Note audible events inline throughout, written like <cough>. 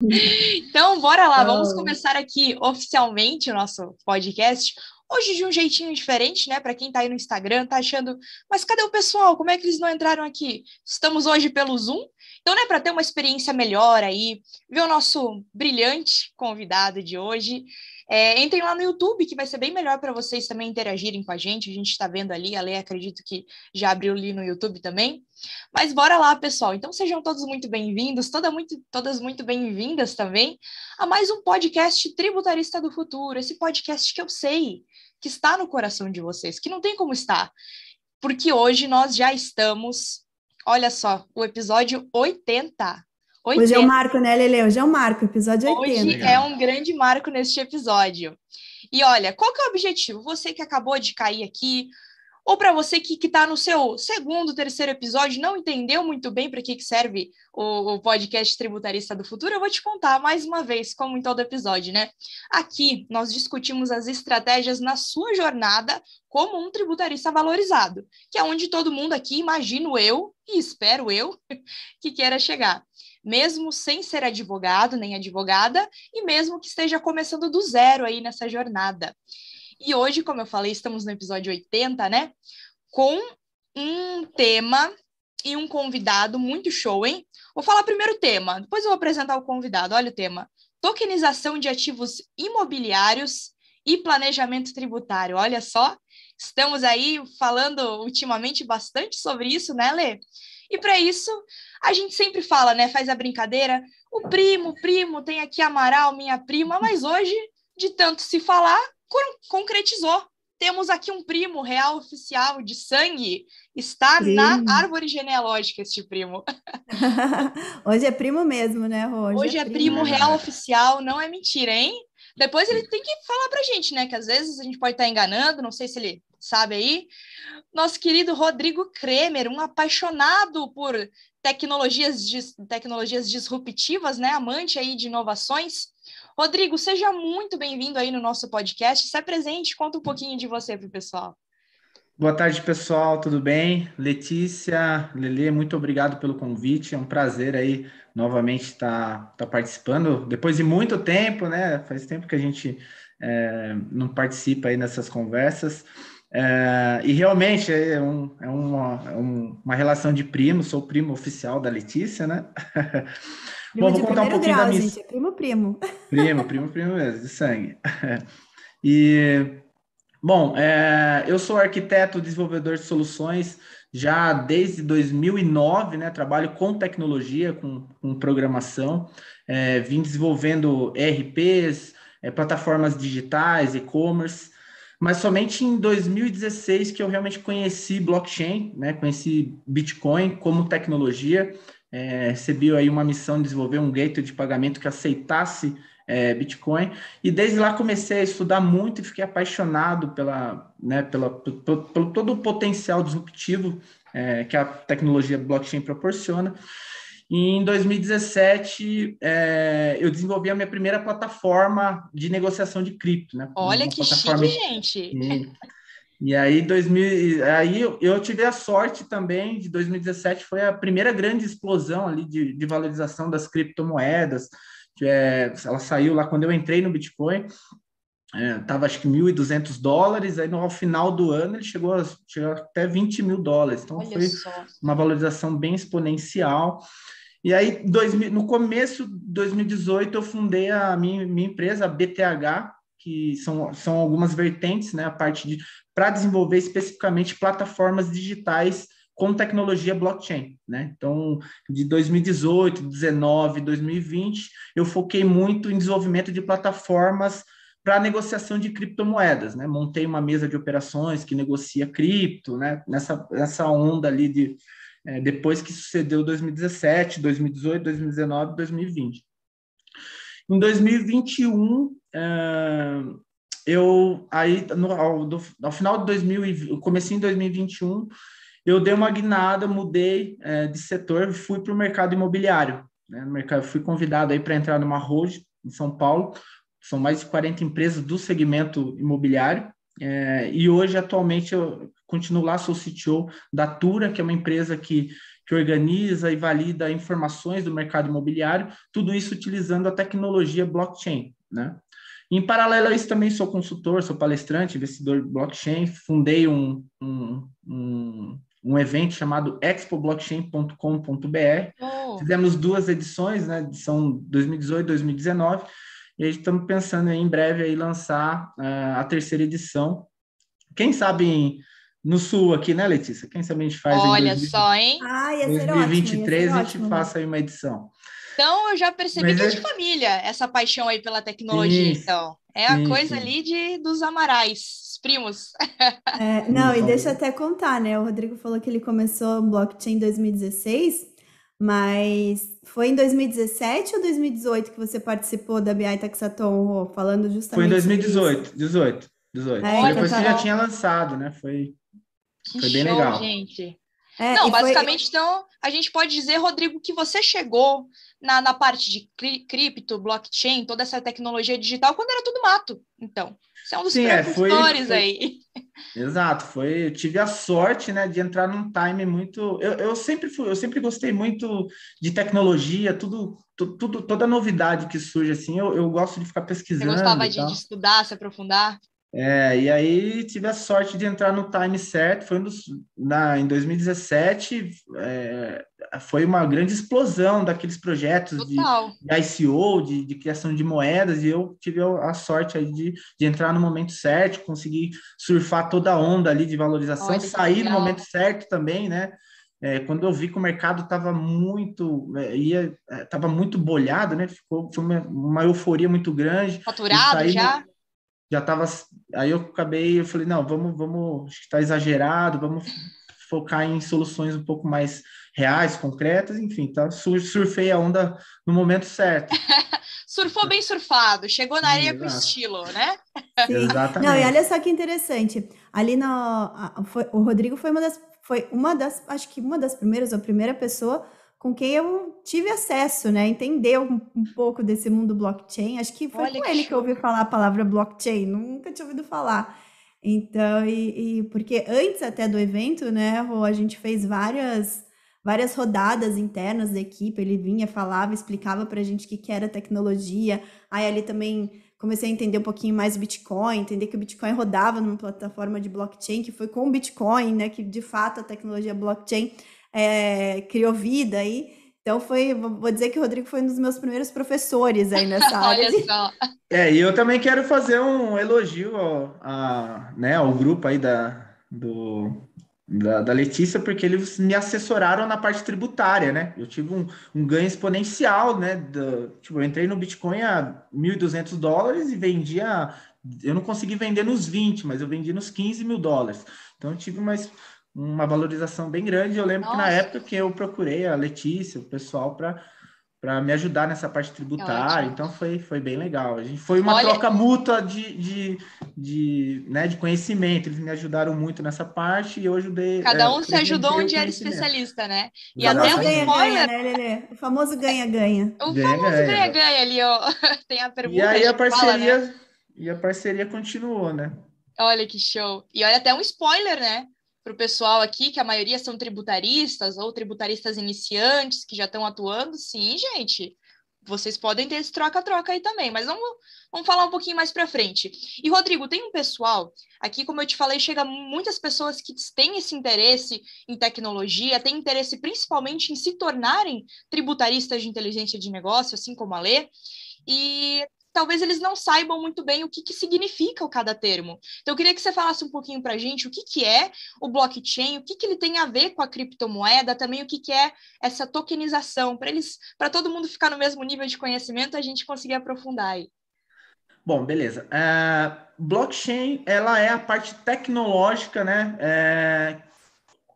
Então, bora lá, vamos começar aqui oficialmente o nosso podcast. Hoje de um jeitinho diferente, né? Para quem tá aí no Instagram, tá achando, mas cadê o pessoal? Como é que eles não entraram aqui? Estamos hoje pelo Zoom. Então, né, para ter uma experiência melhor aí, ver o nosso brilhante convidado de hoje. É, entrem lá no YouTube, que vai ser bem melhor para vocês também interagirem com a gente. A gente está vendo ali, a Lei acredito que já abriu ali no YouTube também. Mas bora lá, pessoal. Então sejam todos muito bem-vindos, toda muito, todas muito bem-vindas também a mais um podcast Tributarista do Futuro. Esse podcast que eu sei que está no coração de vocês, que não tem como estar. Porque hoje nós já estamos, olha só, o episódio 80 80. Hoje é o marco, né, Lele? Hoje é o marco, episódio 80. Hoje é um grande marco neste episódio. E olha, qual que é o objetivo? Você que acabou de cair aqui, ou para você que está no seu segundo, terceiro episódio, não entendeu muito bem para que, que serve o, o, podcast Tributarista do Futuro, eu vou te contar mais uma vez, como em todo episódio, né? Aqui nós discutimos as estratégias na sua jornada como um tributarista valorizado, que é onde todo mundo aqui, imagino eu e espero eu, <laughs> que queira chegar mesmo sem ser advogado nem advogada, e mesmo que esteja começando do zero aí nessa jornada. E hoje, como eu falei, estamos no episódio 80, né? Com um tema e um convidado muito show, hein? Vou falar primeiro o tema, depois eu vou apresentar o convidado. Olha o tema: tokenização de ativos imobiliários e planejamento tributário. Olha só, estamos aí falando ultimamente bastante sobre isso, né, Lê? E para isso, a gente sempre fala, né? Faz a brincadeira. O primo, primo, tem aqui Amaral, minha prima, mas hoje, de tanto se falar, concretizou. Temos aqui um primo real oficial de sangue. Está Sim. na árvore genealógica este primo. <laughs> Hoje é primo mesmo, né, Hoje, Hoje é, é primo, primo real oficial, não é mentira, hein? Depois ele tem que falar pra gente, né? Que às vezes a gente pode estar enganando, não sei se ele sabe aí. Nosso querido Rodrigo Kremer, um apaixonado por tecnologias, tecnologias disruptivas, né? Amante aí de inovações. Rodrigo, seja muito bem-vindo aí no nosso podcast. Se apresente, conta um pouquinho de você para o pessoal. Boa tarde, pessoal, tudo bem? Letícia, Lele, muito obrigado pelo convite. É um prazer aí novamente estar tá, tá participando. Depois de muito tempo, né? Faz tempo que a gente é, não participa aí nessas conversas. É, e realmente é, um, é uma, é uma relação de primo, sou primo oficial da Letícia, né? <laughs> Primo Bom, vou contar um pouquinho grau, da minha... gente, é primo, primo. <laughs> Primo, primo, primo mesmo, de sangue. <laughs> E, bom, é, eu sou arquiteto desenvolvedor de soluções já desde 2009, né? Trabalho com tecnologia, com, com programação, é, vim desenvolvendo ERPs, é, plataformas digitais, e-commerce, mas somente em 2016 que eu realmente conheci blockchain, né? Conheci Bitcoin como tecnologia é, recebi aí uma missão de desenvolver um gateway de pagamento que aceitasse é, Bitcoin, e desde lá comecei a estudar muito e fiquei apaixonado pela, né, pela, pelo, pelo todo o potencial disruptivo é, que a tecnologia blockchain proporciona. E em 2017, é, eu desenvolvi a minha primeira plataforma de negociação de cripto. Né? Olha uma que chique, gente! E aí, 2000, aí eu tive a sorte também de 2017 foi a primeira grande explosão ali de, de valorização das criptomoedas. É, ela saiu lá quando eu entrei no Bitcoin, estava é, acho que 1.200 dólares, aí no ao final do ano ele chegou, a, chegou até 20 mil dólares. Então Olha foi só. uma valorização bem exponencial. E aí, dois, no começo de 2018, eu fundei a minha, minha empresa, a BTH, que são, são algumas vertentes, né? A parte de para desenvolver especificamente plataformas digitais com tecnologia blockchain, né? Então, de 2018, 2019, 2020, eu foquei muito em desenvolvimento de plataformas para negociação de criptomoedas, né? Montei uma mesa de operações que negocia cripto, né? Nessa, nessa onda ali de é, depois que sucedeu 2017, 2018, 2019, 2020. Em 2021, uh, eu aí no, ao, do, ao final de 2000, comecinho em 2021, eu dei uma guinada, mudei é, de setor, fui para o mercado imobiliário. Né? No mercado, fui convidado aí para entrar numa hoje em São Paulo. São mais de 40 empresas do segmento imobiliário. É, e hoje, atualmente, eu continuo lá, sou CTO da Tura, que é uma empresa que, que organiza e valida informações do mercado imobiliário, tudo isso utilizando a tecnologia blockchain, né? Em paralelo a isso, também sou consultor, sou palestrante, investidor blockchain, fundei um, um, um, um evento chamado expoblockchain.com.br. Oh. Fizemos duas edições, né, edição 2018 e 2019, e aí estamos pensando em breve aí lançar uh, a terceira edição. Quem sabe em, no sul aqui, né, Letícia? Quem sabe a gente faz Olha 2020, só, hein? Ah, ia 2023 ótimo, a gente faça aí uma edição. Então, eu já percebi Mas que é de família essa paixão aí pela tecnologia, sim, então. É a sim, coisa sim. ali de, dos Amarais, primos. É, não, e deixa eu até contar, né? O Rodrigo falou que ele começou o blockchain em 2016, mas foi em 2017 ou 2018 que você participou da BI Taxaton, falando justamente Foi em 2018, 18, 18. É, Depois então, que já tinha lançado, né? Foi, foi bem show, legal. gente. É, Não, basicamente, foi... então, a gente pode dizer, Rodrigo, que você chegou na, na parte de cri cripto, blockchain, toda essa tecnologia digital, quando era tudo mato. Então, você é um dos Sim, é, foi, foi, aí. Exato, foi. Eu tive a sorte, né, de entrar num time muito. Eu, eu sempre fui, eu sempre gostei muito de tecnologia, tudo, tudo, toda novidade que surge assim, eu, eu gosto de ficar pesquisando. Você gostava de, de estudar, se aprofundar? É, e aí tive a sorte de entrar no time certo, foi um dos, na, em 2017, é, foi uma grande explosão daqueles projetos de, de, ICO, de, de, criação de moedas, e eu tive a sorte aí de, de entrar no momento certo, conseguir surfar toda a onda ali de valorização, Olha, sair no momento certo também, né? É, quando eu vi que o mercado estava muito é, ia estava é, muito bolhado, né? Ficou foi uma, uma euforia muito grande. Faturado já? Já estava. Aí eu acabei, eu falei, não, vamos, vamos, acho que está exagerado, vamos focar em soluções um pouco mais reais, concretas, enfim, tá, surfei a onda no momento certo. <laughs> Surfou bem surfado, chegou na areia com estilo, né? Sim. Exatamente. Não, e olha só que interessante. Ali no, foi, o Rodrigo foi uma das, foi uma das, acho que uma das primeiras, ou a primeira pessoa com quem eu tive acesso, né? Entender um, um pouco desse mundo blockchain. Acho que foi Olha com que ele show. que eu ouvi falar a palavra blockchain, nunca tinha ouvido falar. Então, e, e, porque antes até do evento, né, a gente fez várias várias rodadas internas da equipe, ele vinha, falava, explicava para a gente o que, que era tecnologia. Aí ali também comecei a entender um pouquinho mais o Bitcoin, entender que o Bitcoin rodava numa plataforma de blockchain, que foi com o Bitcoin, né, que de fato a tecnologia blockchain é, criou vida aí. Então foi, vou dizer que o Rodrigo foi um dos meus primeiros professores aí nessa <laughs> área. Olha só. É, e eu também quero fazer um elogio ao, a, né, ao grupo aí da, do, da, da, Letícia, porque eles me assessoraram na parte tributária, né? Eu tive um, um ganho exponencial, né? Do, tipo, eu entrei no Bitcoin a 1.200 dólares e vendia. Eu não consegui vender nos 20, mas eu vendi nos 15 mil dólares. Então, eu tive mais uma valorização bem grande. Eu lembro Nossa. que na época que eu procurei a Letícia, o pessoal, para para me ajudar nessa parte tributária, então foi, foi bem legal. A gente foi uma Olha... troca mútua de, de, de, né, de conhecimento. Eles me ajudaram muito nessa parte e eu ajudei. Cada é, um é, se ajudou onde era especialista, né? E até o ganha, ganha, né? O famoso ganha-ganha. O ganha, famoso ganha-ganha ali, ó. <laughs> Tem a pergunta. E aí a parceria, fala, né? e a parceria continuou, né? Olha que show. E olha até um spoiler, né? Para o pessoal aqui, que a maioria são tributaristas ou tributaristas iniciantes que já estão atuando, sim, gente, vocês podem ter esse troca-troca aí também, mas vamos, vamos falar um pouquinho mais para frente. E, Rodrigo, tem um pessoal, aqui, como eu te falei, chega muitas pessoas que têm esse interesse em tecnologia, têm interesse principalmente em se tornarem tributaristas de inteligência de negócio, assim como a Lê, e talvez eles não saibam muito bem o que, que significa o cada termo. Então, eu queria que você falasse um pouquinho para a gente o que, que é o blockchain, o que, que ele tem a ver com a criptomoeda, também o que, que é essa tokenização, para eles, para todo mundo ficar no mesmo nível de conhecimento, a gente conseguir aprofundar aí. Bom, beleza. Uh, blockchain, ela é a parte tecnológica, né? É,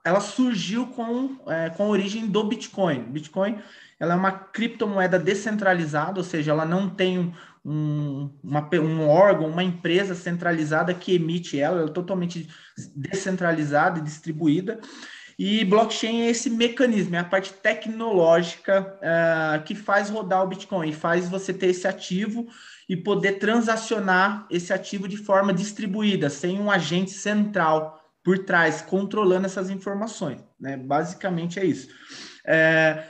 ela surgiu com, é, com origem do Bitcoin. Bitcoin ela é uma criptomoeda descentralizada, ou seja, ela não tem um, uma, um órgão, uma empresa centralizada que emite ela, ela é totalmente descentralizada e distribuída. E blockchain é esse mecanismo, é a parte tecnológica uh, que faz rodar o Bitcoin, faz você ter esse ativo e poder transacionar esse ativo de forma distribuída, sem um agente central por trás, controlando essas informações. Né? Basicamente é isso. É,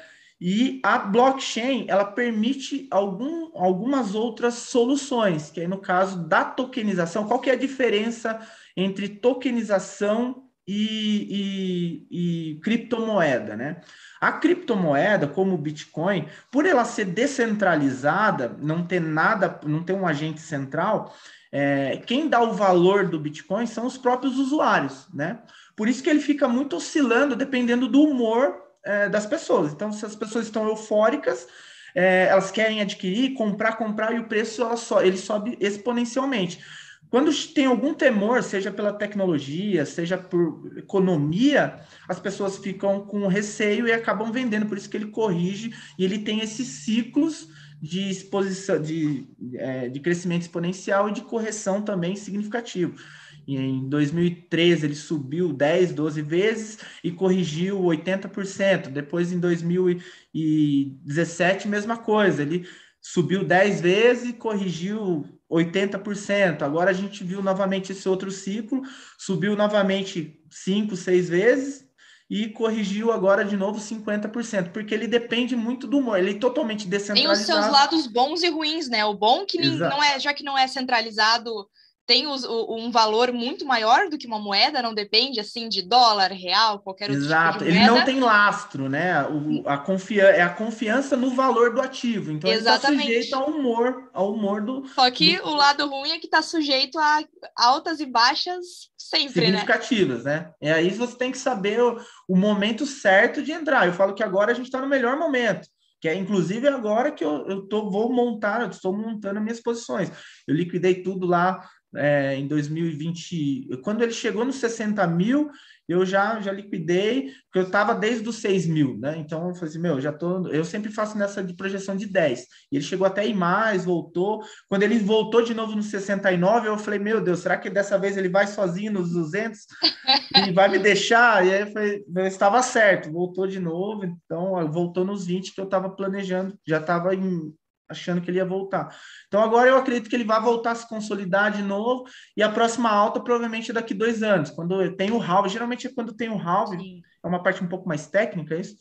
e a blockchain, ela permite algum, algumas outras soluções, que aí no caso da tokenização, qual que é a diferença entre tokenização e, e, e criptomoeda, né? A criptomoeda, como o Bitcoin, por ela ser descentralizada, não ter nada, não ter um agente central, é, quem dá o valor do Bitcoin são os próprios usuários, né? Por isso que ele fica muito oscilando dependendo do humor é, das pessoas. Então, se as pessoas estão eufóricas, é, elas querem adquirir, comprar, comprar, e o preço ela so, ele sobe exponencialmente. Quando tem algum temor, seja pela tecnologia, seja por economia, as pessoas ficam com receio e acabam vendendo. Por isso que ele corrige e ele tem esses ciclos de exposição, de, é, de crescimento exponencial e de correção também significativo. E em 2013 ele subiu 10, 12 vezes e corrigiu 80%. Depois em 2017, mesma coisa, ele subiu 10 vezes e corrigiu 80%. Agora a gente viu novamente esse outro ciclo, subiu novamente 5, 6 vezes e corrigiu agora de novo 50%, porque ele depende muito do humor, ele é totalmente descentralizado. Tem os seus lados bons e ruins, né? O bom que não é, já que não é centralizado tem os, um valor muito maior do que uma moeda, não depende assim de dólar, real, qualquer outro Exato. tipo de moeda. Ele não tem lastro, né? O, a confia é a confiança no valor do ativo. Então Exatamente. ele está sujeito ao humor, ao humor do. Só que do... o lado ruim é que está sujeito a altas e baixas sempre, né? significativas, né? né? E aí você tem que saber o, o momento certo de entrar. Eu falo que agora a gente está no melhor momento que é inclusive agora que eu, eu tô, vou montar, eu estou montando minhas posições. Eu liquidei tudo lá é, em 2020, quando ele chegou nos 60 mil, eu já, já liquidei, porque eu estava desde os 6 mil, né? Então eu falei assim, meu, já tô. Eu sempre faço nessa de projeção de 10. E ele chegou até ir mais, voltou. Quando ele voltou de novo nos 69, eu falei, meu Deus, será que dessa vez ele vai sozinho nos 200 <laughs> e vai me deixar? E aí eu, falei, eu estava certo, voltou de novo, então voltou nos 20 que eu estava planejando, já estava em achando que ele ia voltar. Então agora eu acredito que ele vai voltar a se consolidar de novo e a próxima alta provavelmente é daqui dois anos, quando tem o halve, geralmente é quando tem o halve, é uma parte um pouco mais técnica isso,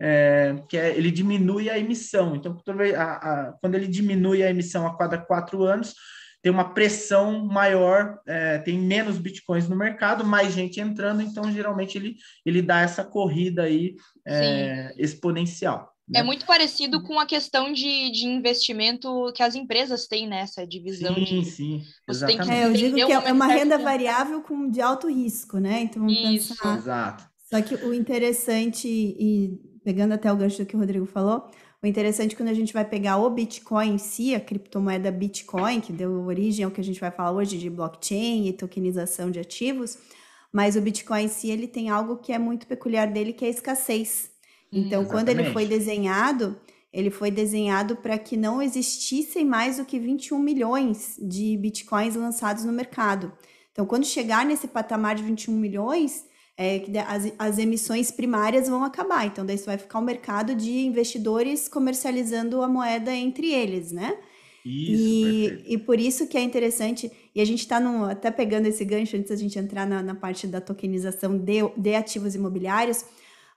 é, que é, ele diminui a emissão. Então a, a, quando ele diminui a emissão a cada quatro anos, tem uma pressão maior, é, tem menos bitcoins no mercado, mais gente entrando, então geralmente ele, ele dá essa corrida aí é, É né? muito parecido com a questão de, de investimento que as empresas têm nessa divisão. Sim, de, sim. Você tem que é, eu digo que é uma renda variável com de alto risco, né? Então vamos Isso. pensar. Exato. Só que o interessante, e pegando até o gancho do que o Rodrigo falou, o interessante é quando a gente vai pegar o Bitcoin em si, a criptomoeda Bitcoin, que deu origem ao que a gente vai falar hoje de blockchain e tokenização de ativos, mas o Bitcoin em si, ele tem algo que é muito peculiar dele, que é a escassez. Então, quando ele foi desenhado, ele foi desenhado para que não existissem mais do que 21 milhões de bitcoins lançados no mercado. Então, quando chegar nesse patamar de 21 milhões, é, as, as emissões primárias vão acabar. Então, daí vai ficar um mercado de investidores comercializando a moeda entre eles, né? Isso, e, e por isso que é interessante, e a gente está até pegando esse gancho antes da gente entrar na, na parte da tokenização de, de ativos imobiliários,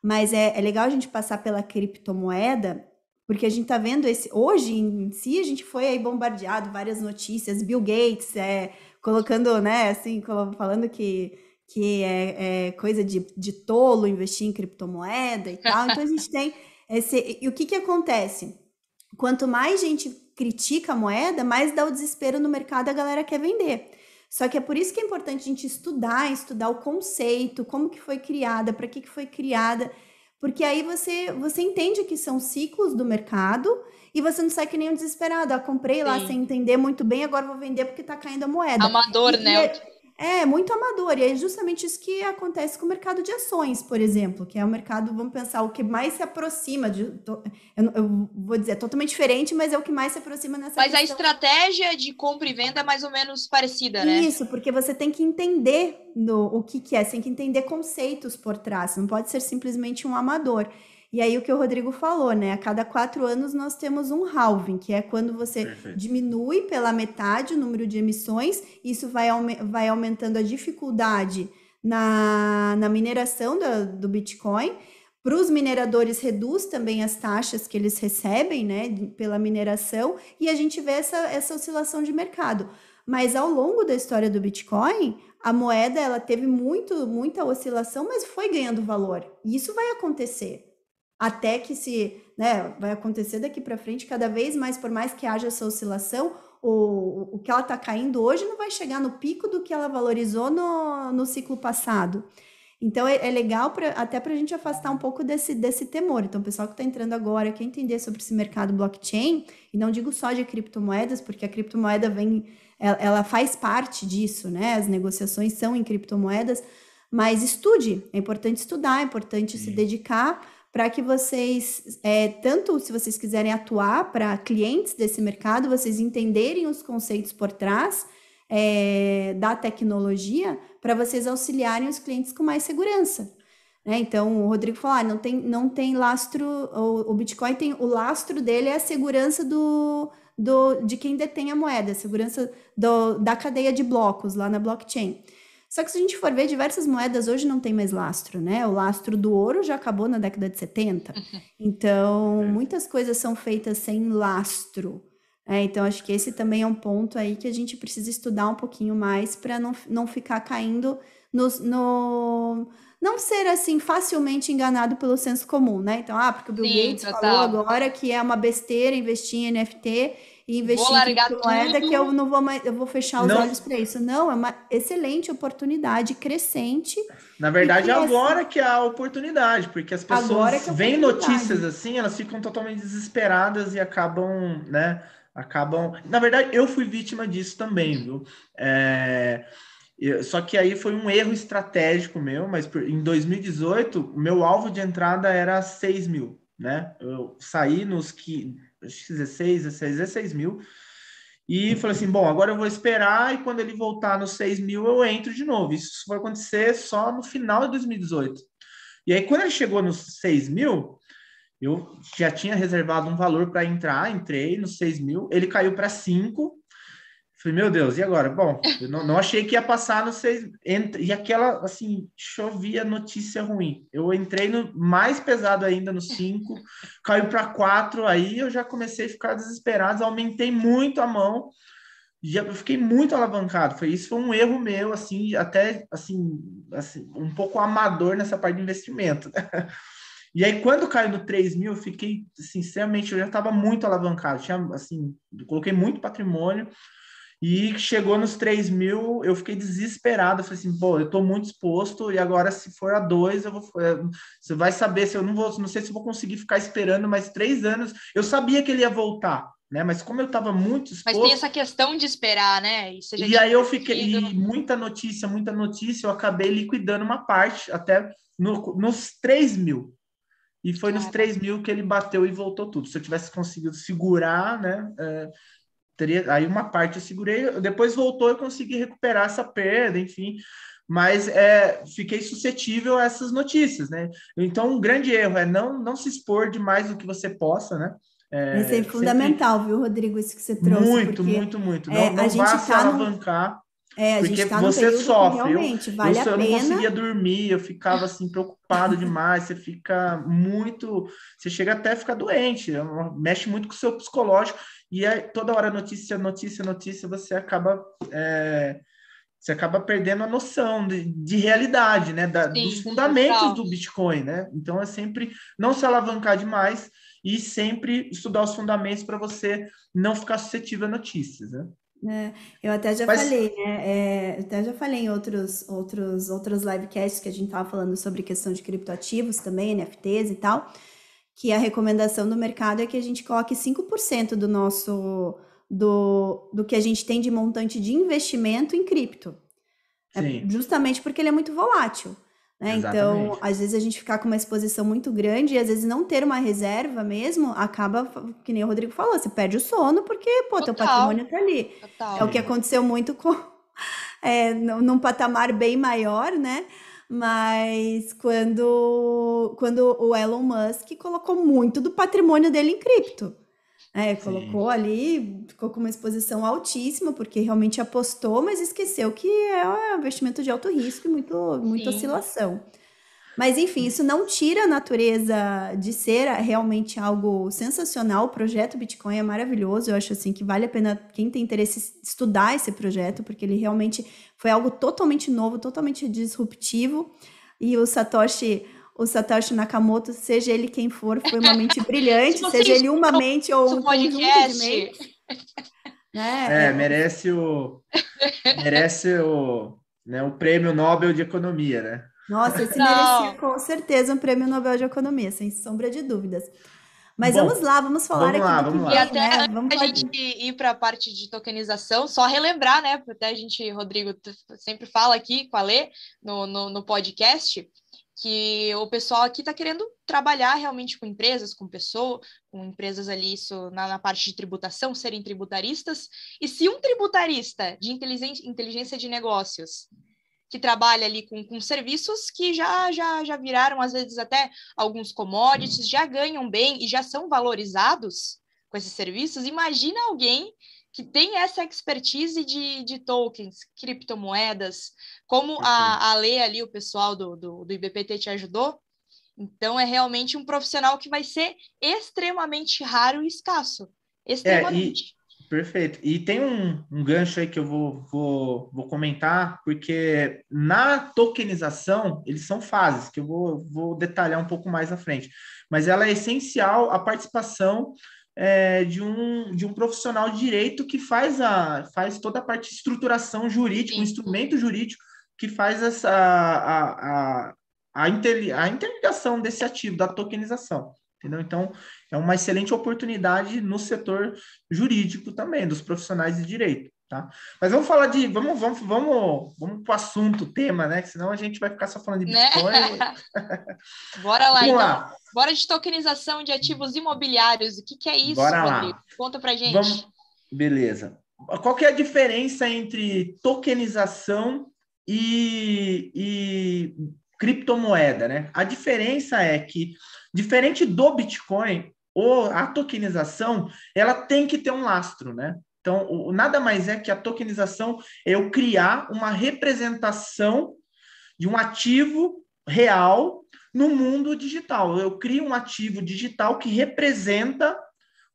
mas é, é legal a gente passar pela criptomoeda, porque a gente está vendo esse. Hoje em si, a gente foi aí bombardeado várias notícias, Bill Gates é, colocando, né, assim, falando que, que é, é coisa de, de tolo investir em criptomoeda e tal. Então a gente tem esse. E o que, que acontece? Quanto mais gente critica a moeda, mais dá o desespero no mercado, a galera quer vender. Só que é por isso que é importante a gente estudar, estudar o conceito, como que foi criada, para que, que foi criada, porque aí você, você entende que são ciclos do mercado e você não sai que nem um desesperado. Ah, comprei Sim. lá sem entender muito bem, agora vou vender porque está caindo a moeda. Amador, e, né? E é, muito amador. E é justamente isso que acontece com o mercado de ações, por exemplo, que é o mercado, vamos pensar, o que mais se aproxima de. Eu, eu vou dizer, é totalmente diferente, mas é o que mais se aproxima nessa Mas questão. a estratégia de compra e venda é mais ou menos parecida, né? Isso, porque você tem que entender no, o que, que é, você tem que entender conceitos por trás, não pode ser simplesmente um amador. E aí o que o Rodrigo falou, né? A cada quatro anos nós temos um halving, que é quando você Perfeito. diminui pela metade o número de emissões, isso vai, vai aumentando a dificuldade na, na mineração do, do Bitcoin. Para os mineradores, reduz também as taxas que eles recebem né, pela mineração, e a gente vê essa, essa oscilação de mercado. Mas ao longo da história do Bitcoin, a moeda ela teve muito, muita oscilação, mas foi ganhando valor. E isso vai acontecer. Até que se, né, vai acontecer daqui para frente cada vez mais, por mais que haja essa oscilação, o, o que ela está caindo hoje não vai chegar no pico do que ela valorizou no, no ciclo passado. Então é, é legal pra, até para a gente afastar um pouco desse, desse temor. Então, o pessoal que está entrando agora, quer entender sobre esse mercado blockchain, e não digo só de criptomoedas, porque a criptomoeda vem, ela, ela faz parte disso, né? As negociações são em criptomoedas, mas estude, é importante estudar, é importante Sim. se dedicar para que vocês, é, tanto se vocês quiserem atuar para clientes desse mercado, vocês entenderem os conceitos por trás é, da tecnologia para vocês auxiliarem os clientes com mais segurança. Né? Então, o Rodrigo falou: ah, não, tem, não tem lastro, o, o Bitcoin tem o lastro dele é a segurança do, do, de quem detém a moeda, a segurança do, da cadeia de blocos lá na blockchain. Só que se a gente for ver, diversas moedas hoje não tem mais lastro, né? O lastro do ouro já acabou na década de 70. <laughs> Então, é. muitas coisas são feitas sem lastro. É, então, acho que esse também é um ponto aí que a gente precisa estudar um pouquinho mais para não, não ficar caindo no, no, Não ser, assim, facilmente enganado pelo senso comum, né? Então, ah, porque o Bill Sim, Gates total. falou agora que é uma besteira investir em NFT e investir em criptomoeda que eu não vou mais, eu vou fechar os não. olhos para isso. Não, é uma excelente oportunidade crescente. Na verdade, é agora que é a oportunidade, porque as pessoas é veem notícias assim, elas ficam totalmente desesperadas e acabam, né? acabam. Na verdade, eu fui vítima disso também, viu? É... Só que aí foi um erro estratégico meu, mas em 2018, o meu alvo de entrada era 6 mil, né? Eu saí nos que 16, 16, 16 mil e falei assim: bom, agora eu vou esperar e quando ele voltar nos 6 mil eu entro de novo. Isso vai acontecer só no final de 2018. E aí, quando ele chegou nos 6 mil, eu já tinha reservado um valor para entrar, entrei nos 6 mil, ele caiu para 5. Falei, meu Deus, e agora? Bom, eu não, não achei que ia passar no 6. E aquela, assim, chovia notícia ruim. Eu entrei no mais pesado ainda, no 5, <laughs> caiu para 4. Aí eu já comecei a ficar desesperado, aumentei muito a mão. Já fiquei muito alavancado. Foi isso, foi um erro meu, assim, até assim, assim um pouco amador nessa parte de investimento. <laughs> E aí, quando caiu no 3 mil, eu fiquei, sinceramente, eu já estava muito alavancado. Tinha, assim, coloquei muito patrimônio. E chegou nos 3 mil, eu fiquei desesperado. Eu falei assim, pô, eu estou muito exposto. E agora, se for a 2, eu vou. É, você vai saber se eu não vou. Não sei se eu vou conseguir ficar esperando mais três anos. Eu sabia que ele ia voltar. Né? Mas como eu estava muito exposto... Mas tem essa questão de esperar, né? E aí eu fiquei... E muita notícia, muita notícia, eu acabei liquidando uma parte, até no, nos 3 mil. E foi nos 3 mil que ele bateu e voltou tudo. Se eu tivesse conseguido segurar, né? Teria, aí uma parte eu segurei, depois voltou e consegui recuperar essa perda, enfim. Mas é, fiquei suscetível a essas notícias, né? Então, um grande erro é não, não se expor demais do que você possa, né? É, Esse é fundamental, sempre... viu, Rodrigo, isso que você trouxe. Muito, muito, muito. Não, é, não a gente vá tá se alavancar. É, a porque gente tá você sofre. realmente eu, vale eu, a eu pena. não conseguia dormir, eu ficava assim preocupado demais. Você fica muito, você chega até a ficar doente, é mexe muito com o seu psicológico e é toda hora notícia, notícia, notícia, você acaba é, você acaba perdendo a noção de, de realidade, né, da, Sim, dos fundamentos total. do Bitcoin, né? Então é sempre não se alavancar demais e sempre estudar os fundamentos para você não ficar suscetível a notícias, né? É, eu até já Mas... falei, né? É, até já falei em outros, outros, outros livecasts que a gente estava falando sobre questão de criptoativos também, NFTs e tal, que a recomendação do mercado é que a gente coloque 5% do nosso do, do que a gente tem de montante de investimento em cripto. É justamente porque ele é muito volátil. Né? Então, às vezes a gente ficar com uma exposição muito grande e às vezes não ter uma reserva mesmo, acaba, que nem o Rodrigo falou, você perde o sono porque, pô, Total. teu patrimônio tá ali. Total. É o que aconteceu muito com, <laughs> é, num patamar bem maior, né? Mas quando, quando o Elon Musk colocou muito do patrimônio dele em cripto. É, colocou Sim. ali, ficou com uma exposição altíssima, porque realmente apostou, mas esqueceu que é um investimento de alto risco e muito, muita oscilação. Mas, enfim, isso não tira a natureza de ser realmente algo sensacional. O projeto Bitcoin é maravilhoso. Eu acho assim que vale a pena quem tem interesse estudar esse projeto, porque ele realmente foi algo totalmente novo, totalmente disruptivo. E o Satoshi, o Satoshi Nakamoto, seja ele quem for, foi uma mente <laughs> brilhante, seja ele uma mente ou um conjunto de mentes. <laughs> Né? É, merece o merece o, né, o prêmio Nobel de Economia, né? Nossa, esse Não. merecia com certeza um prêmio Nobel de Economia, sem sombra de dúvidas. Mas Bom, vamos lá, vamos falar vamos aqui lá, do vamos que lá. Vem, e até né? vamos a gente ir para a parte de tokenização, só relembrar, né? Até a gente, Rodrigo, sempre fala aqui com a Lê no, no, no podcast, que o pessoal aqui está querendo trabalhar realmente com empresas, com pessoas, com empresas ali, isso na, na, parte de tributação, serem tributaristas. E se um tributarista de inteligência, inteligência de negócios que trabalha ali com, com serviços que já, já, já viraram, às vezes, até alguns commodities, já ganham bem e já são valorizados com esses serviços. Imagina alguém que tem essa expertise de, de tokens, criptomoedas, como a, a Lê ali, o pessoal do, do, do IBPT te ajudou. Então, é realmente um profissional que vai ser extremamente raro e escasso. Extremamente. É, e Perfeito. E tem um, um gancho aí que eu vou, vou, vou comentar, porque na tokenização, eles são fases, que eu vou, vou detalhar um pouco mais à frente. Mas ela é essencial a participação é, de, um, de um profissional de direito que faz, a, faz toda a parte de estruturação jurídica, um instrumento jurídico que faz essa, a, a, a, a interligação desse ativo, da tokenização entendeu? Então, é uma excelente oportunidade no setor jurídico também, dos profissionais de direito, tá? Mas vamos falar de, vamos, vamos, vamos, vamos para o assunto, tema, né? Que senão a gente vai ficar só falando de né? Bitcoin. Né? <laughs> Bora lá, então. Lá. Bora de tokenização de ativos imobiliários. O que, que é isso, Bora Rodrigo? Lá. Conta para gente. Vamos... Beleza. Qual que é a diferença entre tokenização e, e criptomoeda, né? A diferença é que, diferente do Bitcoin, ou a tokenização, ela tem que ter um lastro, né? Então, o, nada mais é que a tokenização é eu criar uma representação de um ativo real no mundo digital. Eu crio um ativo digital que representa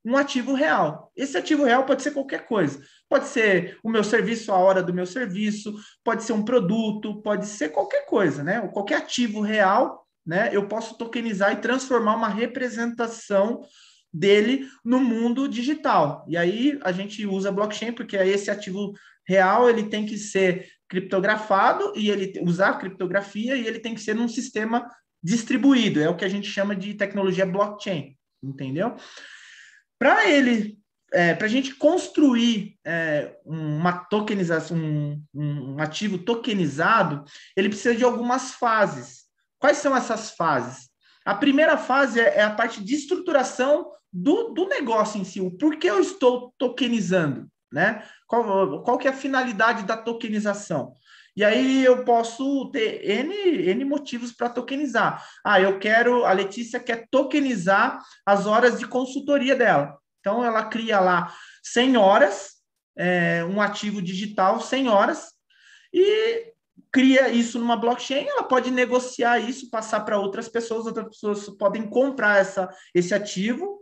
um ativo real. Esse ativo real pode ser qualquer coisa. Pode ser o meu serviço, a hora do meu serviço, pode ser um produto, pode ser qualquer coisa, né? Qualquer ativo real, né? Eu posso tokenizar e transformar uma representação dele no mundo digital. E aí a gente usa blockchain porque esse ativo real ele tem que ser criptografado e ele usar criptografia e ele tem que ser num sistema distribuído. É o que a gente chama de tecnologia blockchain, entendeu? Para ele é, para a gente construir é, uma tokenização, um, um, ativo tokenizado, ele precisa de algumas fases. Quais são essas fases? A primeira fase é, é a parte de estruturação do, do negócio em si. O porquê eu estou tokenizando, né? Qual, qual que é a finalidade da tokenização? E aí eu posso ter N, N motivos para tokenizar. Ah, eu quero, a Letícia quer tokenizar as horas de consultoria dela. Então, ela cria lá 100 horas, é, um ativo digital, 100 horas, e cria isso numa blockchain, ela pode negociar isso, passar para outras pessoas, outras pessoas podem comprar essa, esse ativo,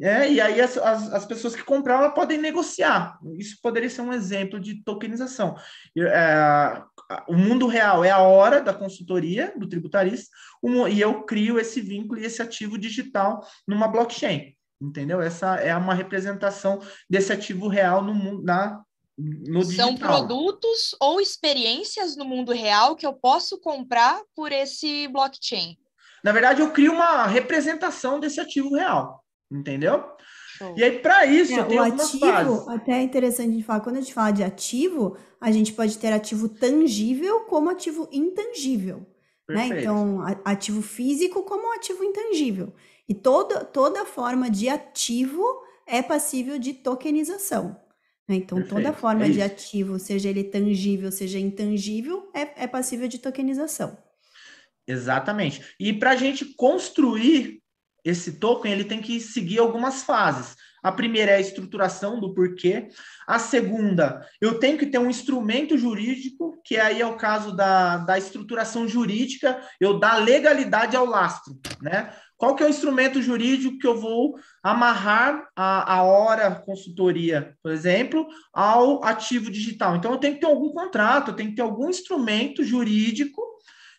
é, e aí as, as, as, pessoas que compraram podem negociar. Isso poderia ser um exemplo de tokenização. É, o mundo real é a hora da consultoria do tributarista, um, e eu crio esse vínculo e esse ativo digital numa blockchain entendeu? Essa é uma representação desse ativo real no mundo, na, no digital. São produtos ou experiências no mundo real que eu posso comprar por esse blockchain. Na verdade, eu crio uma representação desse ativo real, entendeu? E aí, para isso, é, tenho o ativo, fases. Até é interessante a gente falar, quando a gente fala de ativo, a gente pode ter ativo tangível como ativo intangível. Né? Então, ativo físico como ativo intangível. E toda, toda forma de ativo é passível de tokenização. Né? Então, Perfeito. toda forma é de ativo, seja ele tangível, seja intangível, é, é passível de tokenização. Exatamente. E para a gente construir esse token, ele tem que seguir algumas fases. A primeira é a estruturação do porquê. A segunda, eu tenho que ter um instrumento jurídico, que aí é o caso da, da estruturação jurídica, eu dar legalidade ao lastro, né? Qual que é o instrumento jurídico que eu vou amarrar a, a hora consultoria, por exemplo, ao ativo digital? Então, eu tenho que ter algum contrato, eu tenho que ter algum instrumento jurídico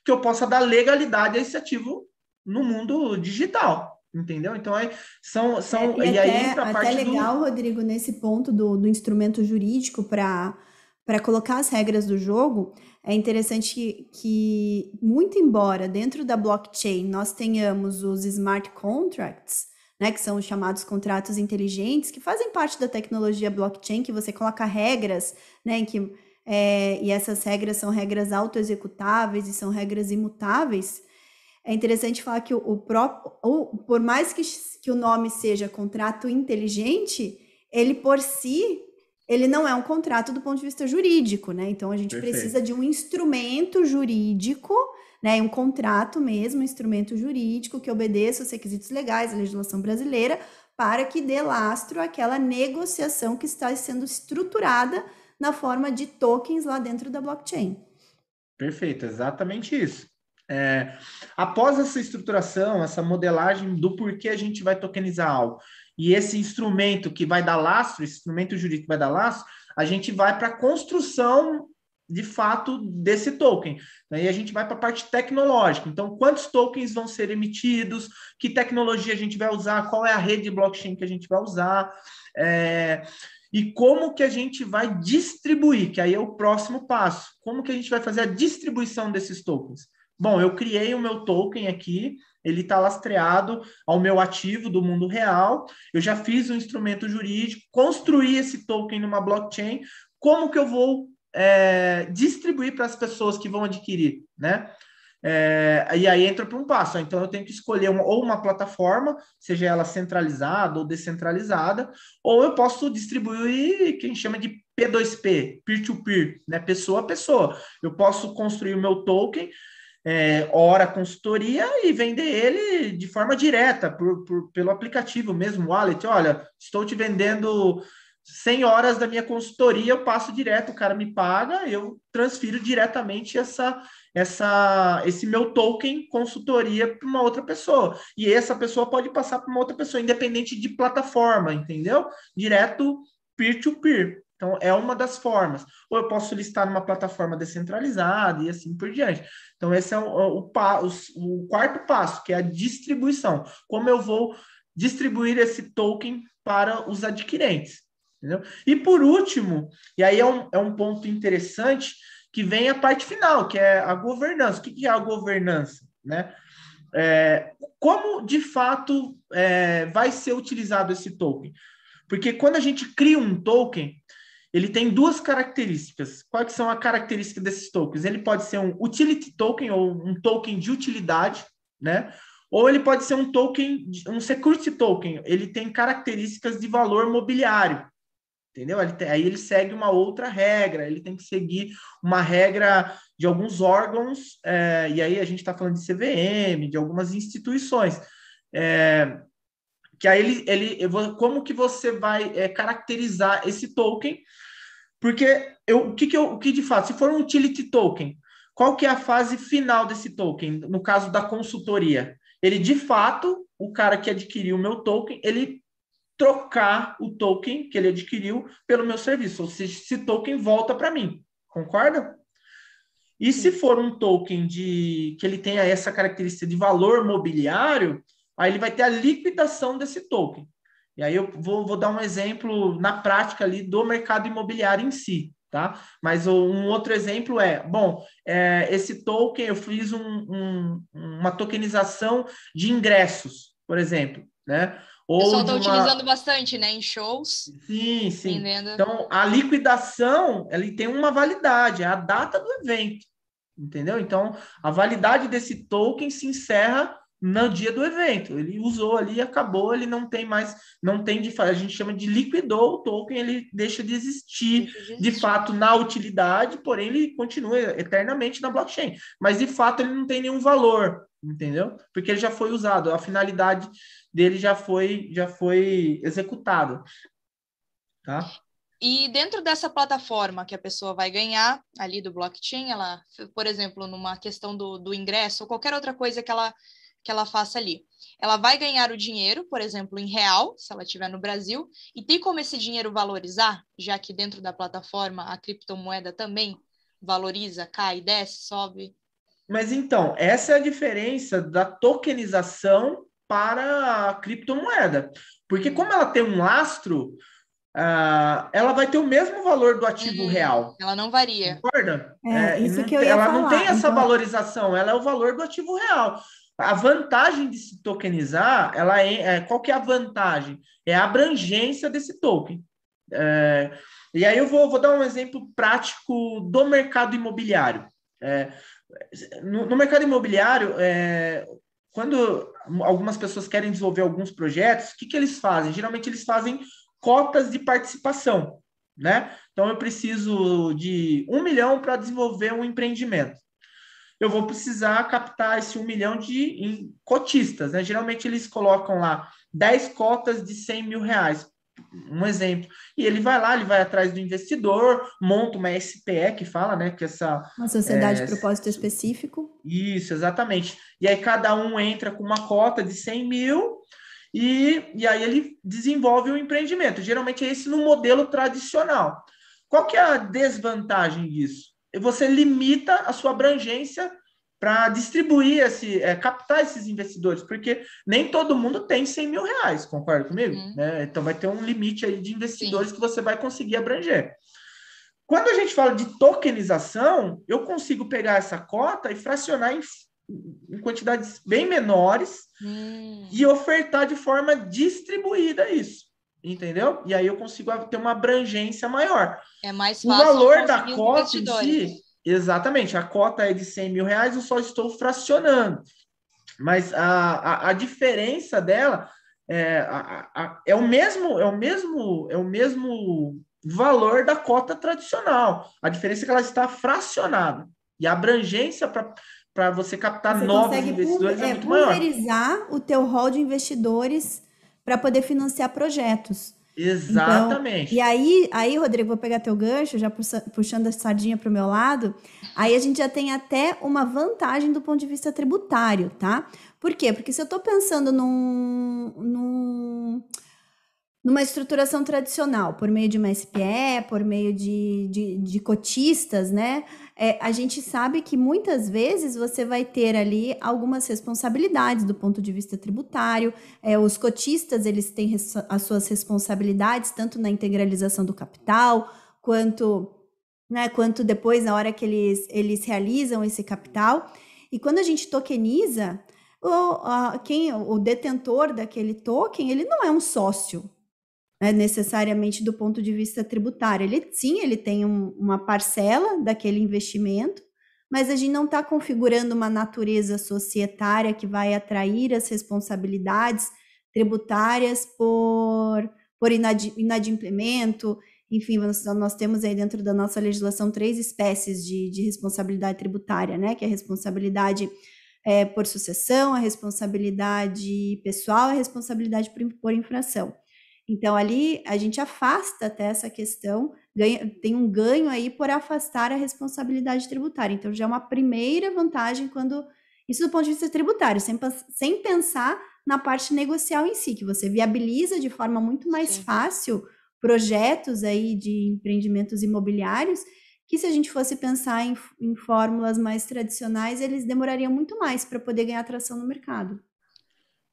que eu possa dar legalidade a esse ativo no mundo digital. Entendeu? Então, é, são. são é, e, e até, aí entra a parte. Até legal, do... Rodrigo, nesse ponto do, do instrumento jurídico para colocar as regras do jogo, é interessante que, que, muito embora dentro da blockchain nós tenhamos os smart contracts, né, que são os chamados contratos inteligentes, que fazem parte da tecnologia blockchain, que você coloca regras, né, em que, é, e essas regras são regras autoexecutáveis e são regras imutáveis, é interessante falar que o, o próprio, o, por mais que, que o nome seja contrato inteligente, ele por si, ele não é um contrato do ponto de vista jurídico, né? Então a gente Perfeito. precisa de um instrumento jurídico, né? Um contrato mesmo, um instrumento jurídico que obedeça os requisitos legais, a legislação brasileira, para que dê lastro àquela negociação que está sendo estruturada na forma de tokens lá dentro da blockchain. Perfeito, exatamente isso. É, após essa estruturação, essa modelagem do porquê a gente vai tokenizar algo, e esse instrumento que vai dar lastro, esse instrumento jurídico vai dar lastro, a gente vai para a construção de fato desse token. Aí a gente vai para a parte tecnológica. Então, quantos tokens vão ser emitidos? Que tecnologia a gente vai usar? Qual é a rede blockchain que a gente vai usar? É, e como que a gente vai distribuir? Que aí é o próximo passo. Como que a gente vai fazer a distribuição desses tokens? Bom, eu criei o meu token aqui, ele está lastreado ao meu ativo do mundo real. Eu já fiz um instrumento jurídico, construí esse token numa blockchain. Como que eu vou é, distribuir para as pessoas que vão adquirir, né? É, e aí entra para um passo. Então eu tenho que escolher uma, ou uma plataforma, seja ela centralizada ou descentralizada, ou eu posso distribuir que a gente chama de P2P, peer-to-peer, né? Pessoa a pessoa. Eu posso construir o meu token é, hora consultoria e vender ele de forma direta por, por, pelo aplicativo mesmo, wallet. Olha, estou te vendendo 100 horas da minha consultoria, eu passo direto, o cara me paga, eu transfiro diretamente essa, essa, esse meu token consultoria para uma outra pessoa. E essa pessoa pode passar para uma outra pessoa, independente de plataforma, entendeu? Direto peer-to-peer. -peer. Então, é uma das formas. Ou eu posso listar numa plataforma descentralizada e assim por diante. Então, esse é o, o, o, o quarto passo, que é a distribuição. Como eu vou distribuir esse token para os adquirentes. Entendeu? E por último, e aí é um, é um ponto interessante, que vem a parte final, que é a governança. O que, é a governança? Né? É, como de fato é, vai ser utilizado esse token? Porque quando a gente cria um token, ele tem duas características. Quais são as características desses tokens? Ele pode ser um utility token ou um token de utilidade, né? Ou ele pode ser um token, um security token. Ele tem características de valor mobiliário, entendeu? Ele tem, aí ele segue uma outra regra. Ele tem que seguir uma regra de alguns órgãos. É, e aí a gente está falando de CVM, de algumas instituições. É, que aí ele, ele como que você vai é, caracterizar esse token? Porque eu, o que, que eu, o que de fato, se for um utility token, qual que é a fase final desse token? No caso da consultoria, ele de fato, o cara que adquiriu o meu token, ele trocar o token que ele adquiriu pelo meu serviço, ou seja, esse token volta para mim, concorda? E se for um token de que ele tenha essa característica de valor mobiliário, aí ele vai ter a liquidação desse token. E aí eu vou, vou dar um exemplo na prática ali do mercado imobiliário em si, tá? Mas um outro exemplo é, bom, é, esse token, eu fiz um, um, uma tokenização de ingressos, por exemplo, né? Ou o pessoal está uma... utilizando bastante, né? Em shows. Sim, sim. Entendendo. Então, a liquidação, ele tem uma validade, é a data do evento, entendeu? Então, a validade desse token se encerra no dia do evento. Ele usou ali, acabou, ele não tem mais, não tem de a gente chama de liquidou o token, ele deixa de existir de fato na utilidade, porém ele continua eternamente na blockchain. Mas de fato ele não tem nenhum valor, entendeu? Porque ele já foi usado, a finalidade dele já foi já foi executada. Tá? E dentro dessa plataforma que a pessoa vai ganhar ali do blockchain, ela, por exemplo, numa questão do, do ingresso ou qualquer outra coisa que ela que ela faça ali. Ela vai ganhar o dinheiro, por exemplo, em real, se ela estiver no Brasil, e tem como esse dinheiro valorizar, já que dentro da plataforma a criptomoeda também valoriza, cai, desce, sobe. Mas então, essa é a diferença da tokenização para a criptomoeda. Porque como ela tem um lastro, uh, ela vai ter o mesmo valor do ativo hum, real. Ela não varia. Concorda? É, é isso que eu ia ela falar. não tem essa então... valorização, ela é o valor do ativo real. A vantagem de se tokenizar, ela é, é, qual que é a vantagem? É a abrangência desse token. É, e aí eu vou, vou, dar um exemplo prático do mercado imobiliário. É, no, no, mercado imobiliário, é, quando algumas pessoas querem desenvolver alguns projetos, o que, que eles fazem? Geralmente eles fazem cotas de participação, né? Então eu preciso de um milhão para desenvolver um empreendimento eu vou precisar captar esse um milhão de cotistas. Né? Geralmente eles colocam lá 10 cotas de 100 mil reais. Um exemplo. E ele vai lá, ele vai atrás do investidor, monta uma SPE que fala, né? Que essa. Uma sociedade é, de propósito específico. Isso, exatamente. E aí cada um entra com uma cota de 100 mil e, e aí ele desenvolve o um empreendimento. Geralmente é esse no modelo tradicional. Qual que é a desvantagem disso? Você limita a sua abrangência para distribuir esse, é, captar esses investidores, porque nem todo mundo tem 100 mil reais, concorda comigo? Uhum. Né? Então vai ter um limite aí de investidores Sim. que você vai conseguir abranger. Quando a gente fala de tokenização, eu consigo pegar essa cota e fracionar em, em quantidades bem menores hum. e ofertar de forma distribuída isso. Entendeu? E aí eu consigo ter uma abrangência maior. É mais fácil. O valor da cota em si, exatamente, a cota é de 100 mil reais, eu só estou fracionando. Mas a, a, a diferença dela é, a, a, é o mesmo, é o mesmo, é o mesmo valor da cota tradicional. A diferença é que ela está fracionada. E a abrangência para você captar você novos investidores é, é muito maior. pulverizar o teu rol de investidores para poder financiar projetos. Exatamente. Então, e aí, aí, Rodrigo, vou pegar teu gancho, já puxando a sardinha para o meu lado. Aí a gente já tem até uma vantagem do ponto de vista tributário, tá? Por quê? Porque se eu estou pensando num, num, numa estruturação tradicional, por meio de uma SPE, por meio de, de, de cotistas, né? É, a gente sabe que muitas vezes você vai ter ali algumas responsabilidades do ponto de vista tributário. É, os cotistas eles têm as suas responsabilidades tanto na integralização do capital quanto, né, quanto depois na hora que eles, eles realizam esse capital. E quando a gente tokeniza, o, a, quem, o detentor daquele token, ele não é um sócio, né, necessariamente do ponto de vista tributário. Ele sim, ele tem um, uma parcela daquele investimento, mas a gente não está configurando uma natureza societária que vai atrair as responsabilidades tributárias por, por inad, inadimplemento. Enfim, nós, nós, temos aí dentro da nossa legislação três espécies de, de responsabilidade tributária, né? Que é a responsabilidade é, por sucessão, a responsabilidade pessoal, a responsabilidade por, por infração. Então, ali a gente afasta até essa questão, ganha, tem um ganho aí por afastar a responsabilidade tributária. Então, já é uma primeira vantagem quando. Isso do ponto de vista tributário, sem, sem pensar na parte negocial em si, que você viabiliza de forma muito mais Sim. fácil projetos aí de empreendimentos imobiliários, que se a gente fosse pensar em, em fórmulas mais tradicionais, eles demorariam muito mais para poder ganhar atração no mercado.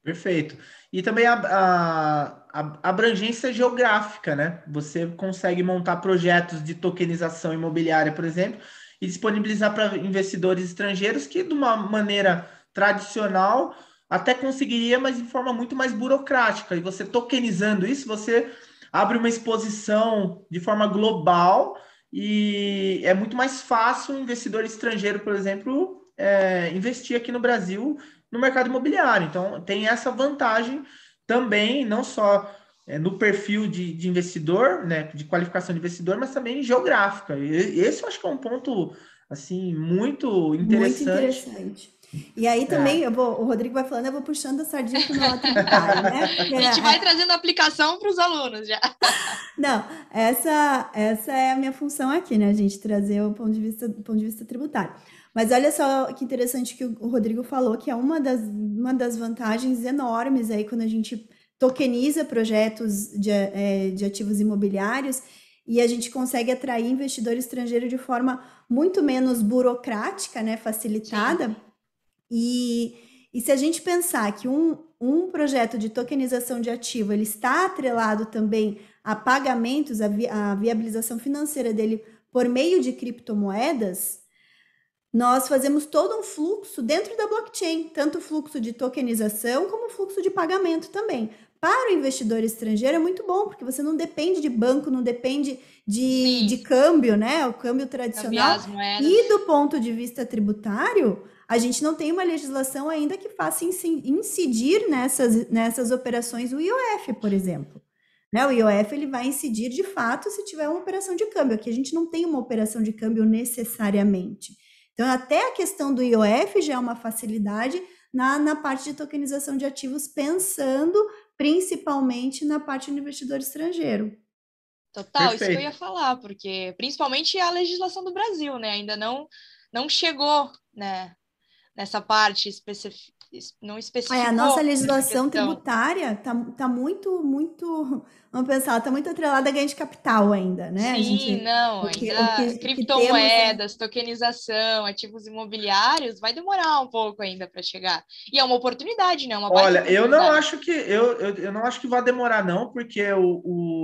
Perfeito. E também a, a, a, abrangência geográfica, né? Você consegue montar projetos de tokenização imobiliária, por exemplo, e disponibilizar para investidores estrangeiros que, de uma maneira tradicional, até conseguiria, mas de forma muito mais burocrática. E você tokenizando isso, você abre uma exposição de forma global e é muito mais fácil um investidor estrangeiro, por exemplo, é, investir aqui no Brasil no mercado imobiliário. Então, tem essa vantagem também, não só é, no perfil de, de, investidor, né, de qualificação de investidor, mas também geográfica. E esse eu acho que é um ponto assim muito interessante. Muito interessante. E aí também, é. eu vou, o Rodrigo vai falando, eu vou puxando a sardinha para o meu tributário, né? <laughs> a gente vai trazendo aplicação para os alunos já. <laughs> Não, essa, essa é a minha função aqui, né? A gente trazer o ponto de vista, ponto de vista tributário. Mas olha só que interessante que o Rodrigo falou, que é uma das, uma das vantagens enormes aí quando a gente tokeniza projetos de, é, de ativos imobiliários e a gente consegue atrair investidor estrangeiro de forma muito menos burocrática, né, facilitada. Sim. E, e se a gente pensar que um, um projeto de tokenização de ativo ele está atrelado também a pagamentos, a, vi, a viabilização financeira dele por meio de criptomoedas, nós fazemos todo um fluxo dentro da blockchain, tanto o fluxo de tokenização como o fluxo de pagamento também. Para o investidor estrangeiro é muito bom, porque você não depende de banco, não depende de, de câmbio, né? O câmbio tradicional. E do ponto de vista tributário, a gente não tem uma legislação ainda que faça incidir nessas, nessas operações o IOF, por exemplo. Né? O IOF ele vai incidir de fato se tiver uma operação de câmbio. Aqui a gente não tem uma operação de câmbio necessariamente. Então, até a questão do IOF já é uma facilidade na, na parte de tokenização de ativos, pensando principalmente na parte do investidor estrangeiro. Total, Perfeito. isso que eu ia falar, porque principalmente a legislação do Brasil, né? Ainda não, não chegou, né? Nessa parte específica não especificou. É, a nossa legislação tributária tá, tá muito, muito, vamos pensar, tá muito atrelada a ganho de capital ainda, né? Sim, gente, não, porque, ainda que, criptomoedas, temos... tokenização, ativos imobiliários, vai demorar um pouco ainda para chegar. E é uma oportunidade, né? Uma Olha, eu não acho que eu, eu, eu, não acho que vai demorar não, porque o,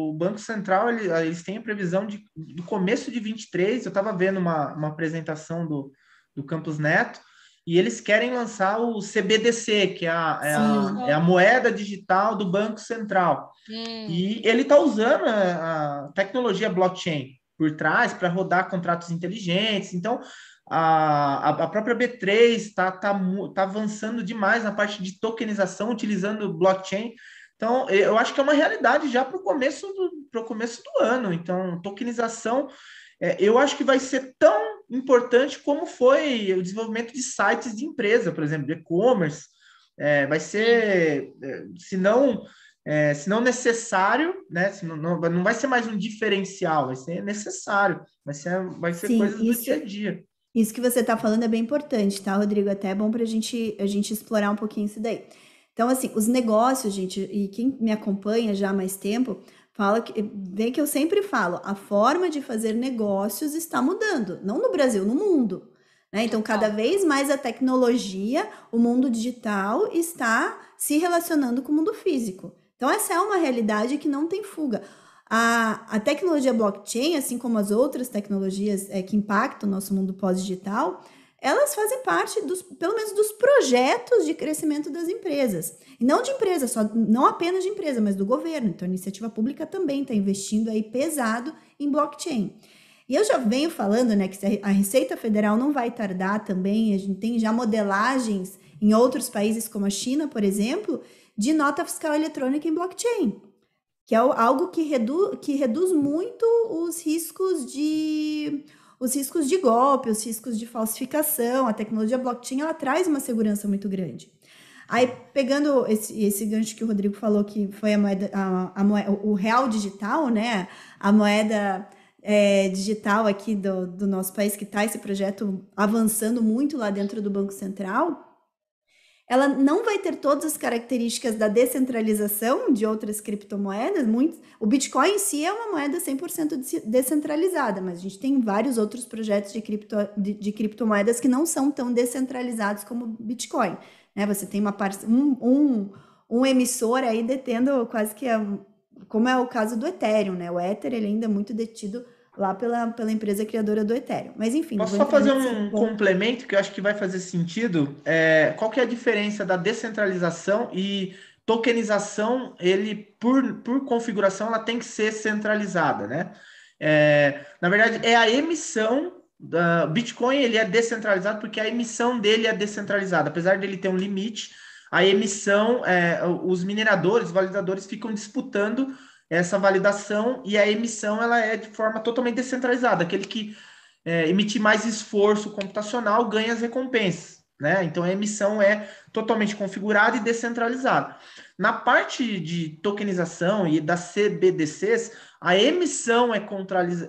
o Banco Central ele, eles têm a previsão de do começo de 23, eu estava vendo uma, uma apresentação do, do Campos Neto, e eles querem lançar o CBDC, que é a, é a, é a moeda digital do Banco Central. Hum. E ele está usando a, a, tecnologia blockchain por trás para rodar contratos inteligentes. Então, a, a própria B3 está tá, tá avançando demais na parte de tokenização, utilizando blockchain. Então, eu acho que é uma realidade já para o começo, do, começo do ano. Então, tokenização é, eu acho que vai ser tão importante como foi o desenvolvimento de sites de empresa, por exemplo, de e-commerce. É, vai ser, é, se não, é, se não necessário, né? Se não, não, não vai ser mais um diferencial, vai ser necessário, vai ser, vai ser Sim, coisas isso, do dia a dia. Isso que você está falando é bem importante, tá, Rodrigo? Até é bom para gente, a gente explorar um pouquinho isso daí. Então, assim, os negócios, gente, e quem me acompanha já há mais tempo, Fala que, vem que eu sempre falo, a forma de fazer negócios está mudando, não no Brasil, no mundo. Né? Então, cada vez mais a tecnologia, o mundo digital está se relacionando com o mundo físico. Então, essa é uma realidade que não tem fuga. A, a tecnologia blockchain, assim como as outras tecnologias é, que impactam o nosso mundo pós-digital, elas fazem parte dos, pelo menos dos projetos de crescimento das empresas. E não de empresas, só, não apenas de empresa, mas do governo. Então, a iniciativa pública também está investindo aí pesado em blockchain. E eu já venho falando, né, que a Receita Federal não vai tardar também, a gente tem já modelagens em outros países como a China, por exemplo, de nota fiscal eletrônica em blockchain, que é algo que, redu que reduz muito os riscos de os riscos de golpe, os riscos de falsificação. A tecnologia blockchain ela traz uma segurança muito grande. Aí, pegando esse, esse gancho que o Rodrigo falou, que foi a moeda, a, a moeda, o real digital, né? A moeda é, digital aqui do, do nosso país, que está esse projeto avançando muito lá dentro do Banco Central ela não vai ter todas as características da descentralização de outras criptomoedas. Muito, o Bitcoin em si é uma moeda 100% descentralizada, mas a gente tem vários outros projetos de, cripto, de, de criptomoedas que não são tão descentralizados como o Bitcoin. Né? Você tem uma um, um, um emissor aí detendo quase que, a, como é o caso do Ethereum, né? O Ether ele ainda é muito detido lá pela, pela empresa criadora do Ethereum. Mas enfim. Posso só fazer um complemento que eu acho que vai fazer sentido? É, qual que é a diferença da descentralização e tokenização? Ele, por, por configuração, ela tem que ser centralizada, né? É, na verdade, é a emissão uh, Bitcoin ele é descentralizado porque a emissão dele é descentralizada. Apesar dele ter um limite, a emissão, é, os mineradores, validadores ficam disputando essa validação e a emissão ela é de forma totalmente descentralizada. Aquele que é, emitir mais esforço computacional ganha as recompensas. Né? Então a emissão é totalmente configurada e descentralizada. Na parte de tokenização e das CBDCs, a emissão é,